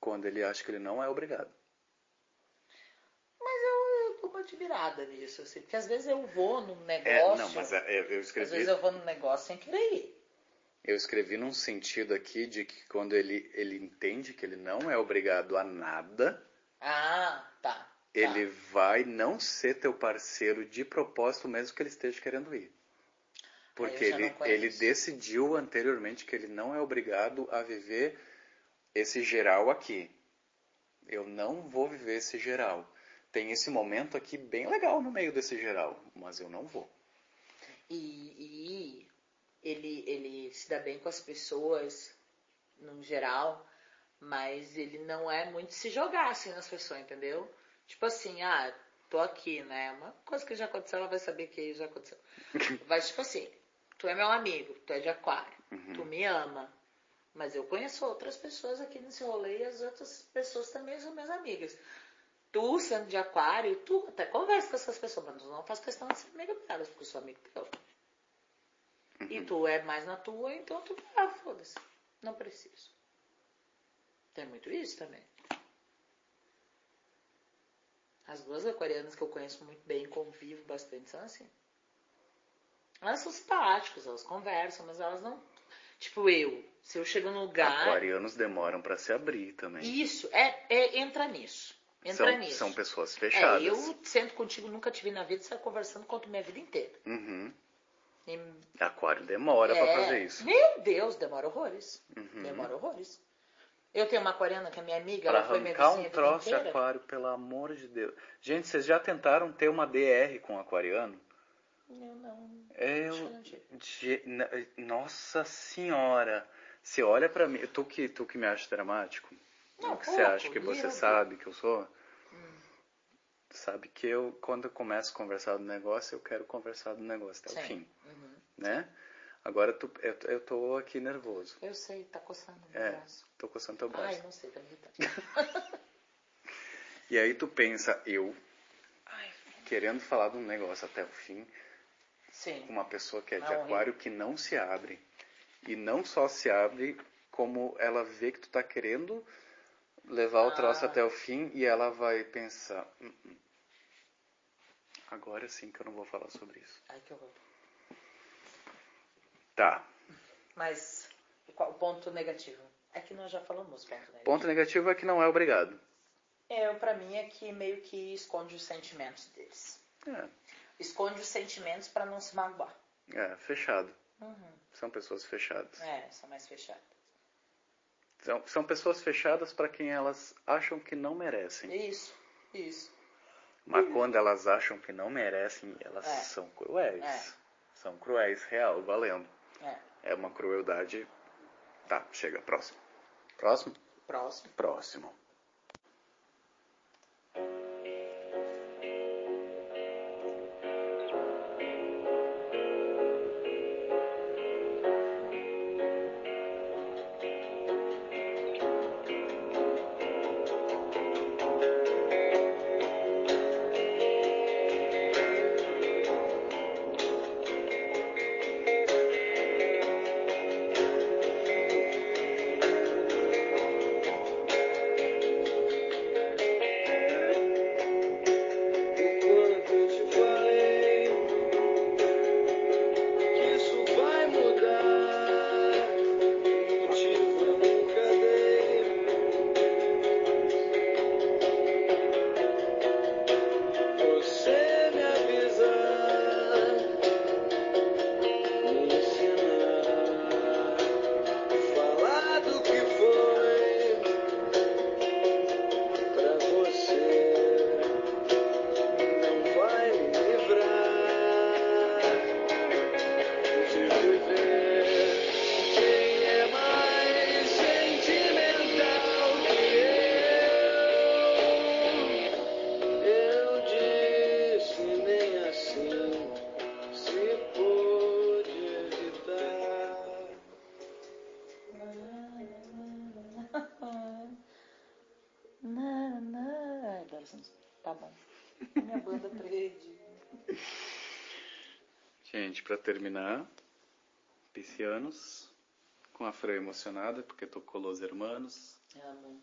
quando ele acha que ele não é obrigado. Uma admirada nisso, assim, porque às vezes eu vou num negócio. É, não, mas é, eu Às escrevi, vezes eu vou num negócio sem querer ir. eu escrevi num sentido aqui de que quando ele, ele entende que ele não é obrigado a nada, Ah, tá. tá. ele vai não ser teu parceiro de propósito mesmo que ele esteja querendo ir. Porque ele, ele decidiu anteriormente que ele não é obrigado a viver esse geral aqui. Eu não vou viver esse geral. Tem esse momento aqui bem legal no meio desse geral, mas eu não vou. E, e ele, ele se dá bem com as pessoas, no geral, mas ele não é muito se jogar assim nas pessoas, entendeu? Tipo assim, ah, tô aqui, né? Uma coisa que já aconteceu, ela vai saber que já aconteceu. Mas tipo assim, tu é meu amigo, tu é de aquário, tu me ama. Mas eu conheço outras pessoas aqui nesse rolê e as outras pessoas também são minhas amigas. Tu, sendo de aquário, tu até conversa com essas pessoas, mas tu não faz questão de ser amiga delas, porque eu sou amigo teu. E tu é mais na tua, então tu, ah, foda-se. Não preciso. Tem muito isso também. As duas aquarianas que eu conheço muito bem, convivo bastante, são assim. Elas são simpáticas, elas conversam, mas elas não. Tipo eu, se eu chego num lugar. Aquarianos demoram pra se abrir também. Isso, é, é, entra nisso. Entra são, nisso. são pessoas É, fechadas. eu sento contigo, nunca te vi na vida, saio conversando conto minha vida inteira. Uhum. E- Aquário demora pra É, fazer isso. Meu Deus, demora horrores. Uhum. Demora horrores. Eu tenho uma aquariana que é minha amiga, Pra ela foi minha vizinha um troço de aquário, pelo amor de Deus. Gente, vocês já tentaram ter uma DR com um aquariano? Eu não. Eu, tive. de- na- nossa senhora, você olha pra mim, tu que, tu que me acha dramático, Não, que você acha que você lindo. sabe que eu sou, sabe que eu, quando eu começo a conversar do negócio, eu quero conversar do negócio até o Sim. fim, Uhum. né? Agora tu, eu, eu tô aqui nervoso, Eu sei, tá coçando o É. braço. tô coçando teu braço. Ai, não sei, tá me irritando. E aí tu pensa, eu, querendo falar de um negócio até o fim, Sim. uma pessoa que é de Ah, horrível. aquário que não se abre. E não só se abre, como ela vê que tu tá querendo levar o troço Ah. até o fim e ela vai pensar. "Hum, hum, Agora sim que eu não vou falar sobre isso. Ai, que horror. Tá. Mas qual o ponto negativo? É que nós já falamos ponto negativo. Ponto negativo é que não é obrigado. É, pra mim é que meio que esconde os sentimentos deles. É, Esconde os sentimentos pra não se magoar. é fechado. Uhum. São pessoas fechadas. É, são mais fechadas. São, são pessoas fechadas para quem elas acham que não merecem. Isso, isso. Mas quando elas acham que não merecem, elas É. são cruéis. É. São cruéis, real, valendo. É. É uma crueldade. Tá, chega, próximo. Próximo? Próximo. Próximo. Fran emocionada, porque tocou Los Hermanos. Amo.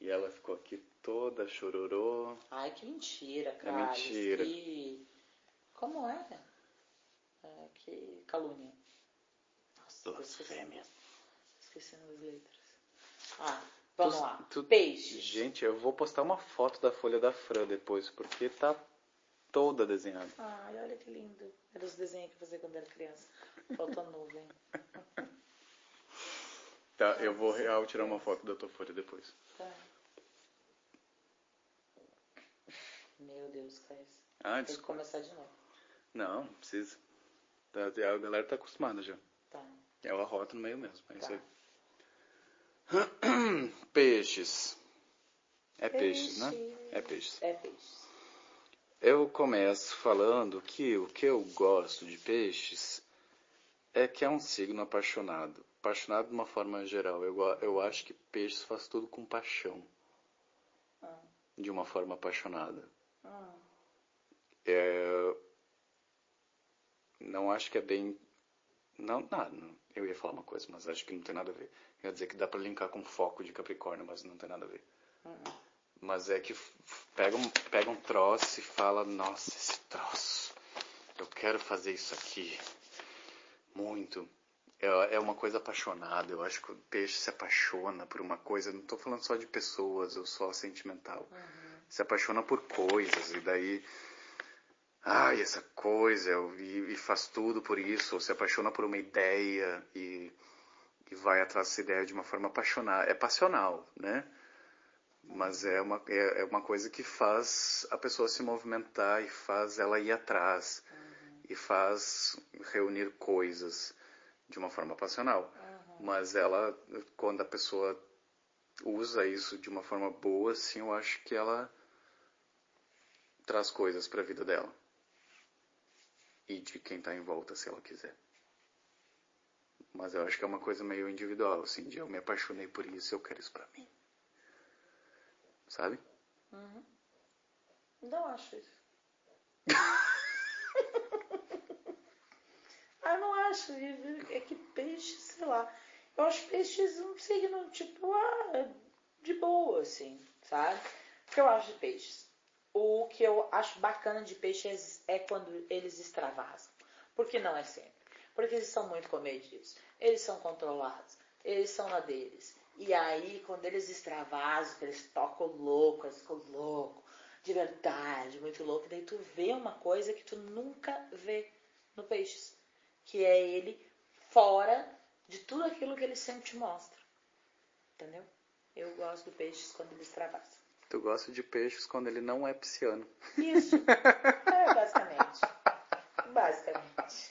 E ela ficou aqui toda chororô. Ai, que mentira, cara. mentira. Que... Como é? é? Que calúnia. Nossa. Blasfêmia. Esqueci as letras. Ah, vamos Tu- lá. tu- Peixes. Gente, eu vou postar uma foto da folha da Fran depois, porque tá toda desenhada. Ai, olha que lindo. Era os desenhos que eu fazia quando era criança. Falta nuvem. Tá, eu vou real tirar uma foto da tua folha depois. Tá. Meu Deus, Caio. Ah, Tem que começar de novo. Não, não precisa. Tá, a galera tá acostumada já. Tá. Eu arroto no meio mesmo, é isso Tá. aí. Peixes. É peixes, né? É peixes. É peixes. Eu começo falando que o que eu gosto de peixes é que é um signo apaixonado. Apaixonado de uma forma geral. Eu, eu acho que peixes faz tudo com paixão. Ah. De uma forma apaixonada. Ah. É, não acho que é bem. Não, nada. Eu ia falar uma coisa, mas acho que não tem nada a ver. Eu ia dizer que dá pra linkar com foco de Capricórnio, mas não tem nada a ver. Mas é que pega um, pega um troço e fala: Nossa, esse troço. Eu quero fazer isso aqui. Muito. É, é uma coisa apaixonada. Eu acho que o peixe se apaixona por uma coisa. Não tô falando só de pessoas ou só sentimental. Se apaixona por coisas e daí. Ai, essa coisa, e, e faz tudo por isso, ou se apaixona por uma ideia e, e vai atrás dessa ideia de uma forma apaixonada. É passional, né? Mas é uma, é, é uma coisa que faz a pessoa se movimentar e faz ela ir atrás e faz reunir coisas de uma forma passional. Mas ela, quando a pessoa usa isso de uma forma boa, assim, eu acho que ela traz coisas para a vida dela. E de quem tá em volta, se ela quiser. Mas eu acho que é uma coisa meio individual, assim, de eu me apaixonei por isso, eu quero isso pra mim. Sabe? Não acho isso. eu não acho. É que peixe, sei lá. Eu acho peixes um signo, tipo, ah, de boa, assim, sabe? O que eu acho de peixes? O que eu acho bacana de peixes é quando eles extravasam. Porque não é sempre. Porque eles são muito comedidos. Eles são controlados. Eles são na deles. E aí, quando eles extravasam, eles tocam louco, eles ficam loucos, de verdade, muito louco, daí tu vê uma coisa que tu nunca vê no Peixes. Que é ele fora de tudo aquilo que ele sempre te mostra. Entendeu? Eu gosto do Peixes quando ele extravasa. Tu gosta de peixes quando ele não é pisciano. Isso. É, basicamente. Basicamente.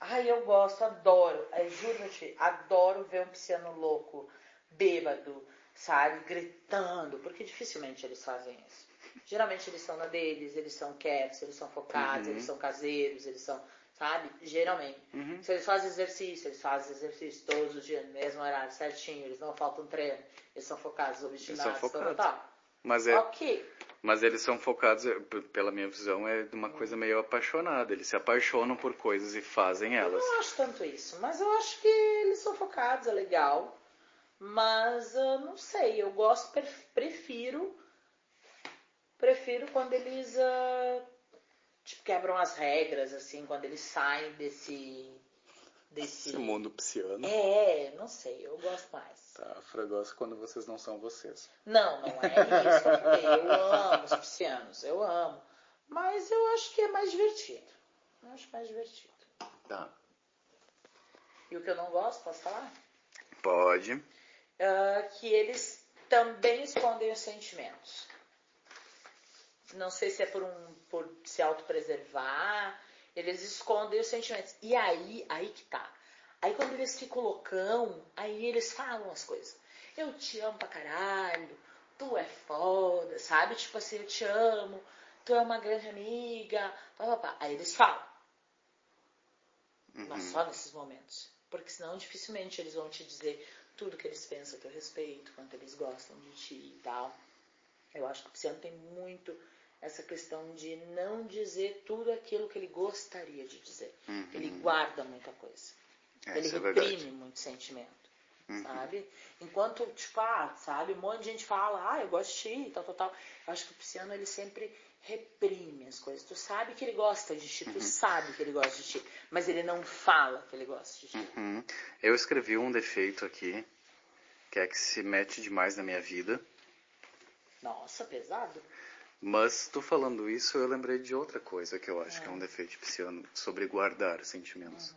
Ai, eu gosto, adoro. Juro-te, adoro ver um pisciano louco, bêbado, sabe, gritando, porque dificilmente eles fazem isso. Geralmente eles são na deles, eles são quietos, eles são focados, Uhum. eles são caseiros, eles são, sabe, geralmente. Uhum. Se eles fazem exercício, eles fazem exercício todos os dias, no mesmo horário, certinho, eles não faltam treino, eles são focados, obstinados, tal, tal, focados. tal. Mas, é, Ok, mas eles são focados, pela minha visão, é de uma coisa meio apaixonada. Eles se apaixonam por coisas e fazem Eu elas. não acho tanto isso, mas eu acho que eles são focados, é legal. Mas eu não sei, eu gosto, pref- prefiro. Prefiro quando eles ah, tipo, quebram as regras, assim, quando eles saem desse. desse. Esse mundo pisciano. É, não sei, eu gosto mais. Tá, a Fra gosta quando vocês não são vocês. Não, não é isso. Eu amo os piscianos, eu amo. Mas eu acho que é mais divertido. Eu acho mais divertido. Tá. E o que eu não gosto, posso falar? Pode. ah, que eles também escondem os sentimentos. Não sei se é por um por se autopreservar, eles escondem os sentimentos. E aí, aí que tá. Aí quando eles ficam loucão, aí eles falam as coisas. Eu te amo pra caralho, tu é foda, sabe? Tipo assim, eu te amo, tu é uma grande amiga. Aí eles falam. Mas só nesses momentos. Porque senão dificilmente eles vão te dizer tudo que eles pensam a teu respeito, quanto eles gostam de ti e tal. Eu acho que o Pisciano tem muito essa questão de não dizer tudo aquilo que ele gostaria de dizer. Ele guarda muita coisa. É, ele é reprime verdade. muito sentimento. Sabe? Enquanto, tipo, ah, sabe, um monte de gente fala, ah, eu gosto de ti, tal, tal, tal. Eu acho que o Pisciano, ele sempre reprime as coisas. Tu sabe que ele gosta de ti, tu sabe que ele gosta de ti, mas ele não fala que ele gosta de ti. Uhum. Eu escrevi um defeito aqui, que é que se mete demais na minha vida. Nossa, pesado. Mas tu falando isso, eu lembrei de outra coisa que eu acho que é um defeito pisciano, sobre guardar sentimentos.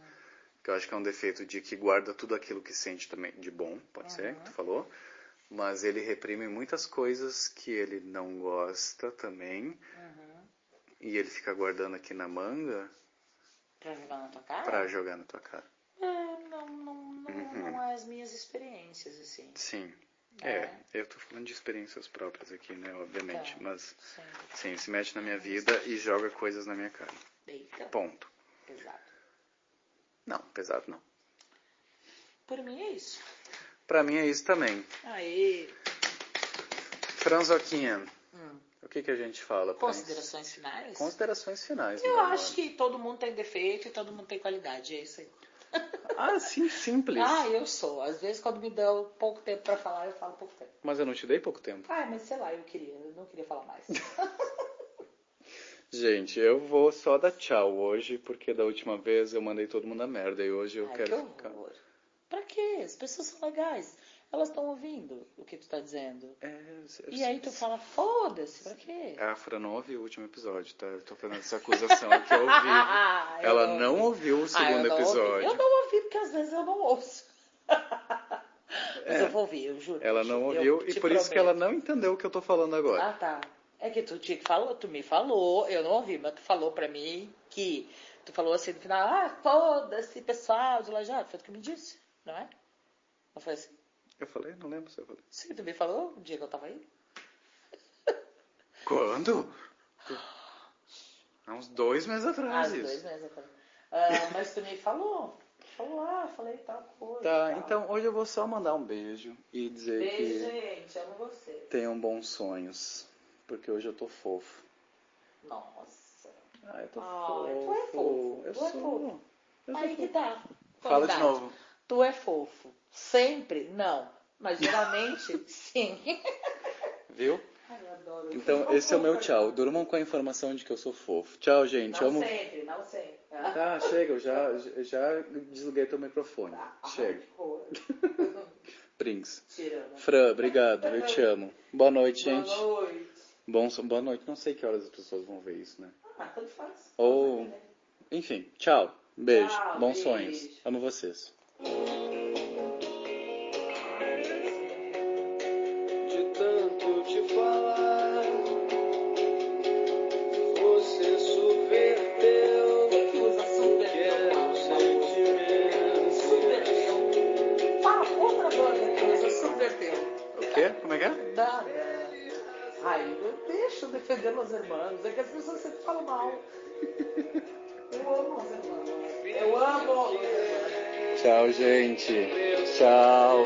Que eu acho que é um defeito de que guarda tudo aquilo que sente também de bom, pode ser, que tu falou. Mas ele reprime muitas coisas que ele não gosta também. E ele fica guardando aqui na manga Pra jogar na tua cara? pra jogar na tua cara. É, não, não, não, não é as minhas experiências, assim. Sim. É. É, eu tô falando de experiências próprias aqui, né, obviamente. Tá. Mas, Sim. sim, se mete na minha vida e joga coisas na minha cara. Eita, Ponto. pesado. Não, pesado não. Por mim é isso. Pra mim é isso também. Aí, Franzoquinha, Hum. o que que a gente fala? pra considerações finais? Considerações finais. Eu acho que todo mundo tem defeito e todo mundo tem qualidade, é isso aí. Ah, sim, simples. Ah, eu sou. Às vezes quando me dão pouco tempo pra falar, eu falo pouco tempo. Mas eu não te dei pouco tempo. Ah, mas sei lá, eu queria, eu não queria falar mais. Gente, eu vou só dar tchau hoje, porque da última vez eu mandei todo mundo a merda e hoje eu Ai, quero que ficar. Pra quê? As pessoas são legais. Elas estão ouvindo o que tu tá dizendo. É, eu- E aí tu fala, foda-se, pra quê? A Fran não ouviu o último episódio, tá? Eu tô fazendo essa acusação aqui ao vivo. Ah, Ela não ouviu o Ah, eu segundo não ouvi. episódio. Eu não ouvi, porque às vezes eu não ouço. Mas É. eu vou ouvir, eu juro. Ela não ouviu e por isso que ela prometo. não entendeu o que eu tô falando agora. Ah, tá. É que tu te falou, tu me falou, eu não ouvi, mas tu falou pra mim que tu falou assim no final, ah, foda-se, pessoal de Lajado. Foi tu que me disse, não é? Não foi assim? Eu falei? Não lembro se eu falei. Sim, tu me falou o dia que eu tava aí? Quando? Há uns dois meses Ah, atrás dois isso. meses atrás. Ah, mas tu me falou. Falou, ah, falei tal coisa. Tá, tal. então hoje eu vou só mandar um beijo e dizer Beijo, que gente, amo você. tenham bons sonhos. Porque hoje eu tô fofo. Nossa. Ah, eu tô Ai, fofo. tu é fofo, Eu tu é sou. fofo. Eu sou Aí que fofo. tá. Fala de novo. Tu é fofo. Sempre? Não. Mas geralmente, sim. Viu? Ai, eu adoro. Então esse é o meu tchau. Durmam com a informação de que eu sou fofo. Tchau, gente. Não Amo. sempre, não sempre. Tá, chega, eu já, já desliguei teu microfone. Tá. Chega. Prince. Tirando. Fran, obrigado, eu te amo. Boa noite, gente. Boa noite. Bom, boa noite, não sei que horas as pessoas vão ver isso, né? Ah, mas tanto faz. Ou- Enfim, tchau. Beijo. Tchau, Bons beijo. sonhos. Amo vocês. É que é? Nada. Ai, eu deixo defender meus irmãos. É que as pessoas sempre falam mal. Eu amo os irmãos. Eu amo. Tchau, gente. Tchau.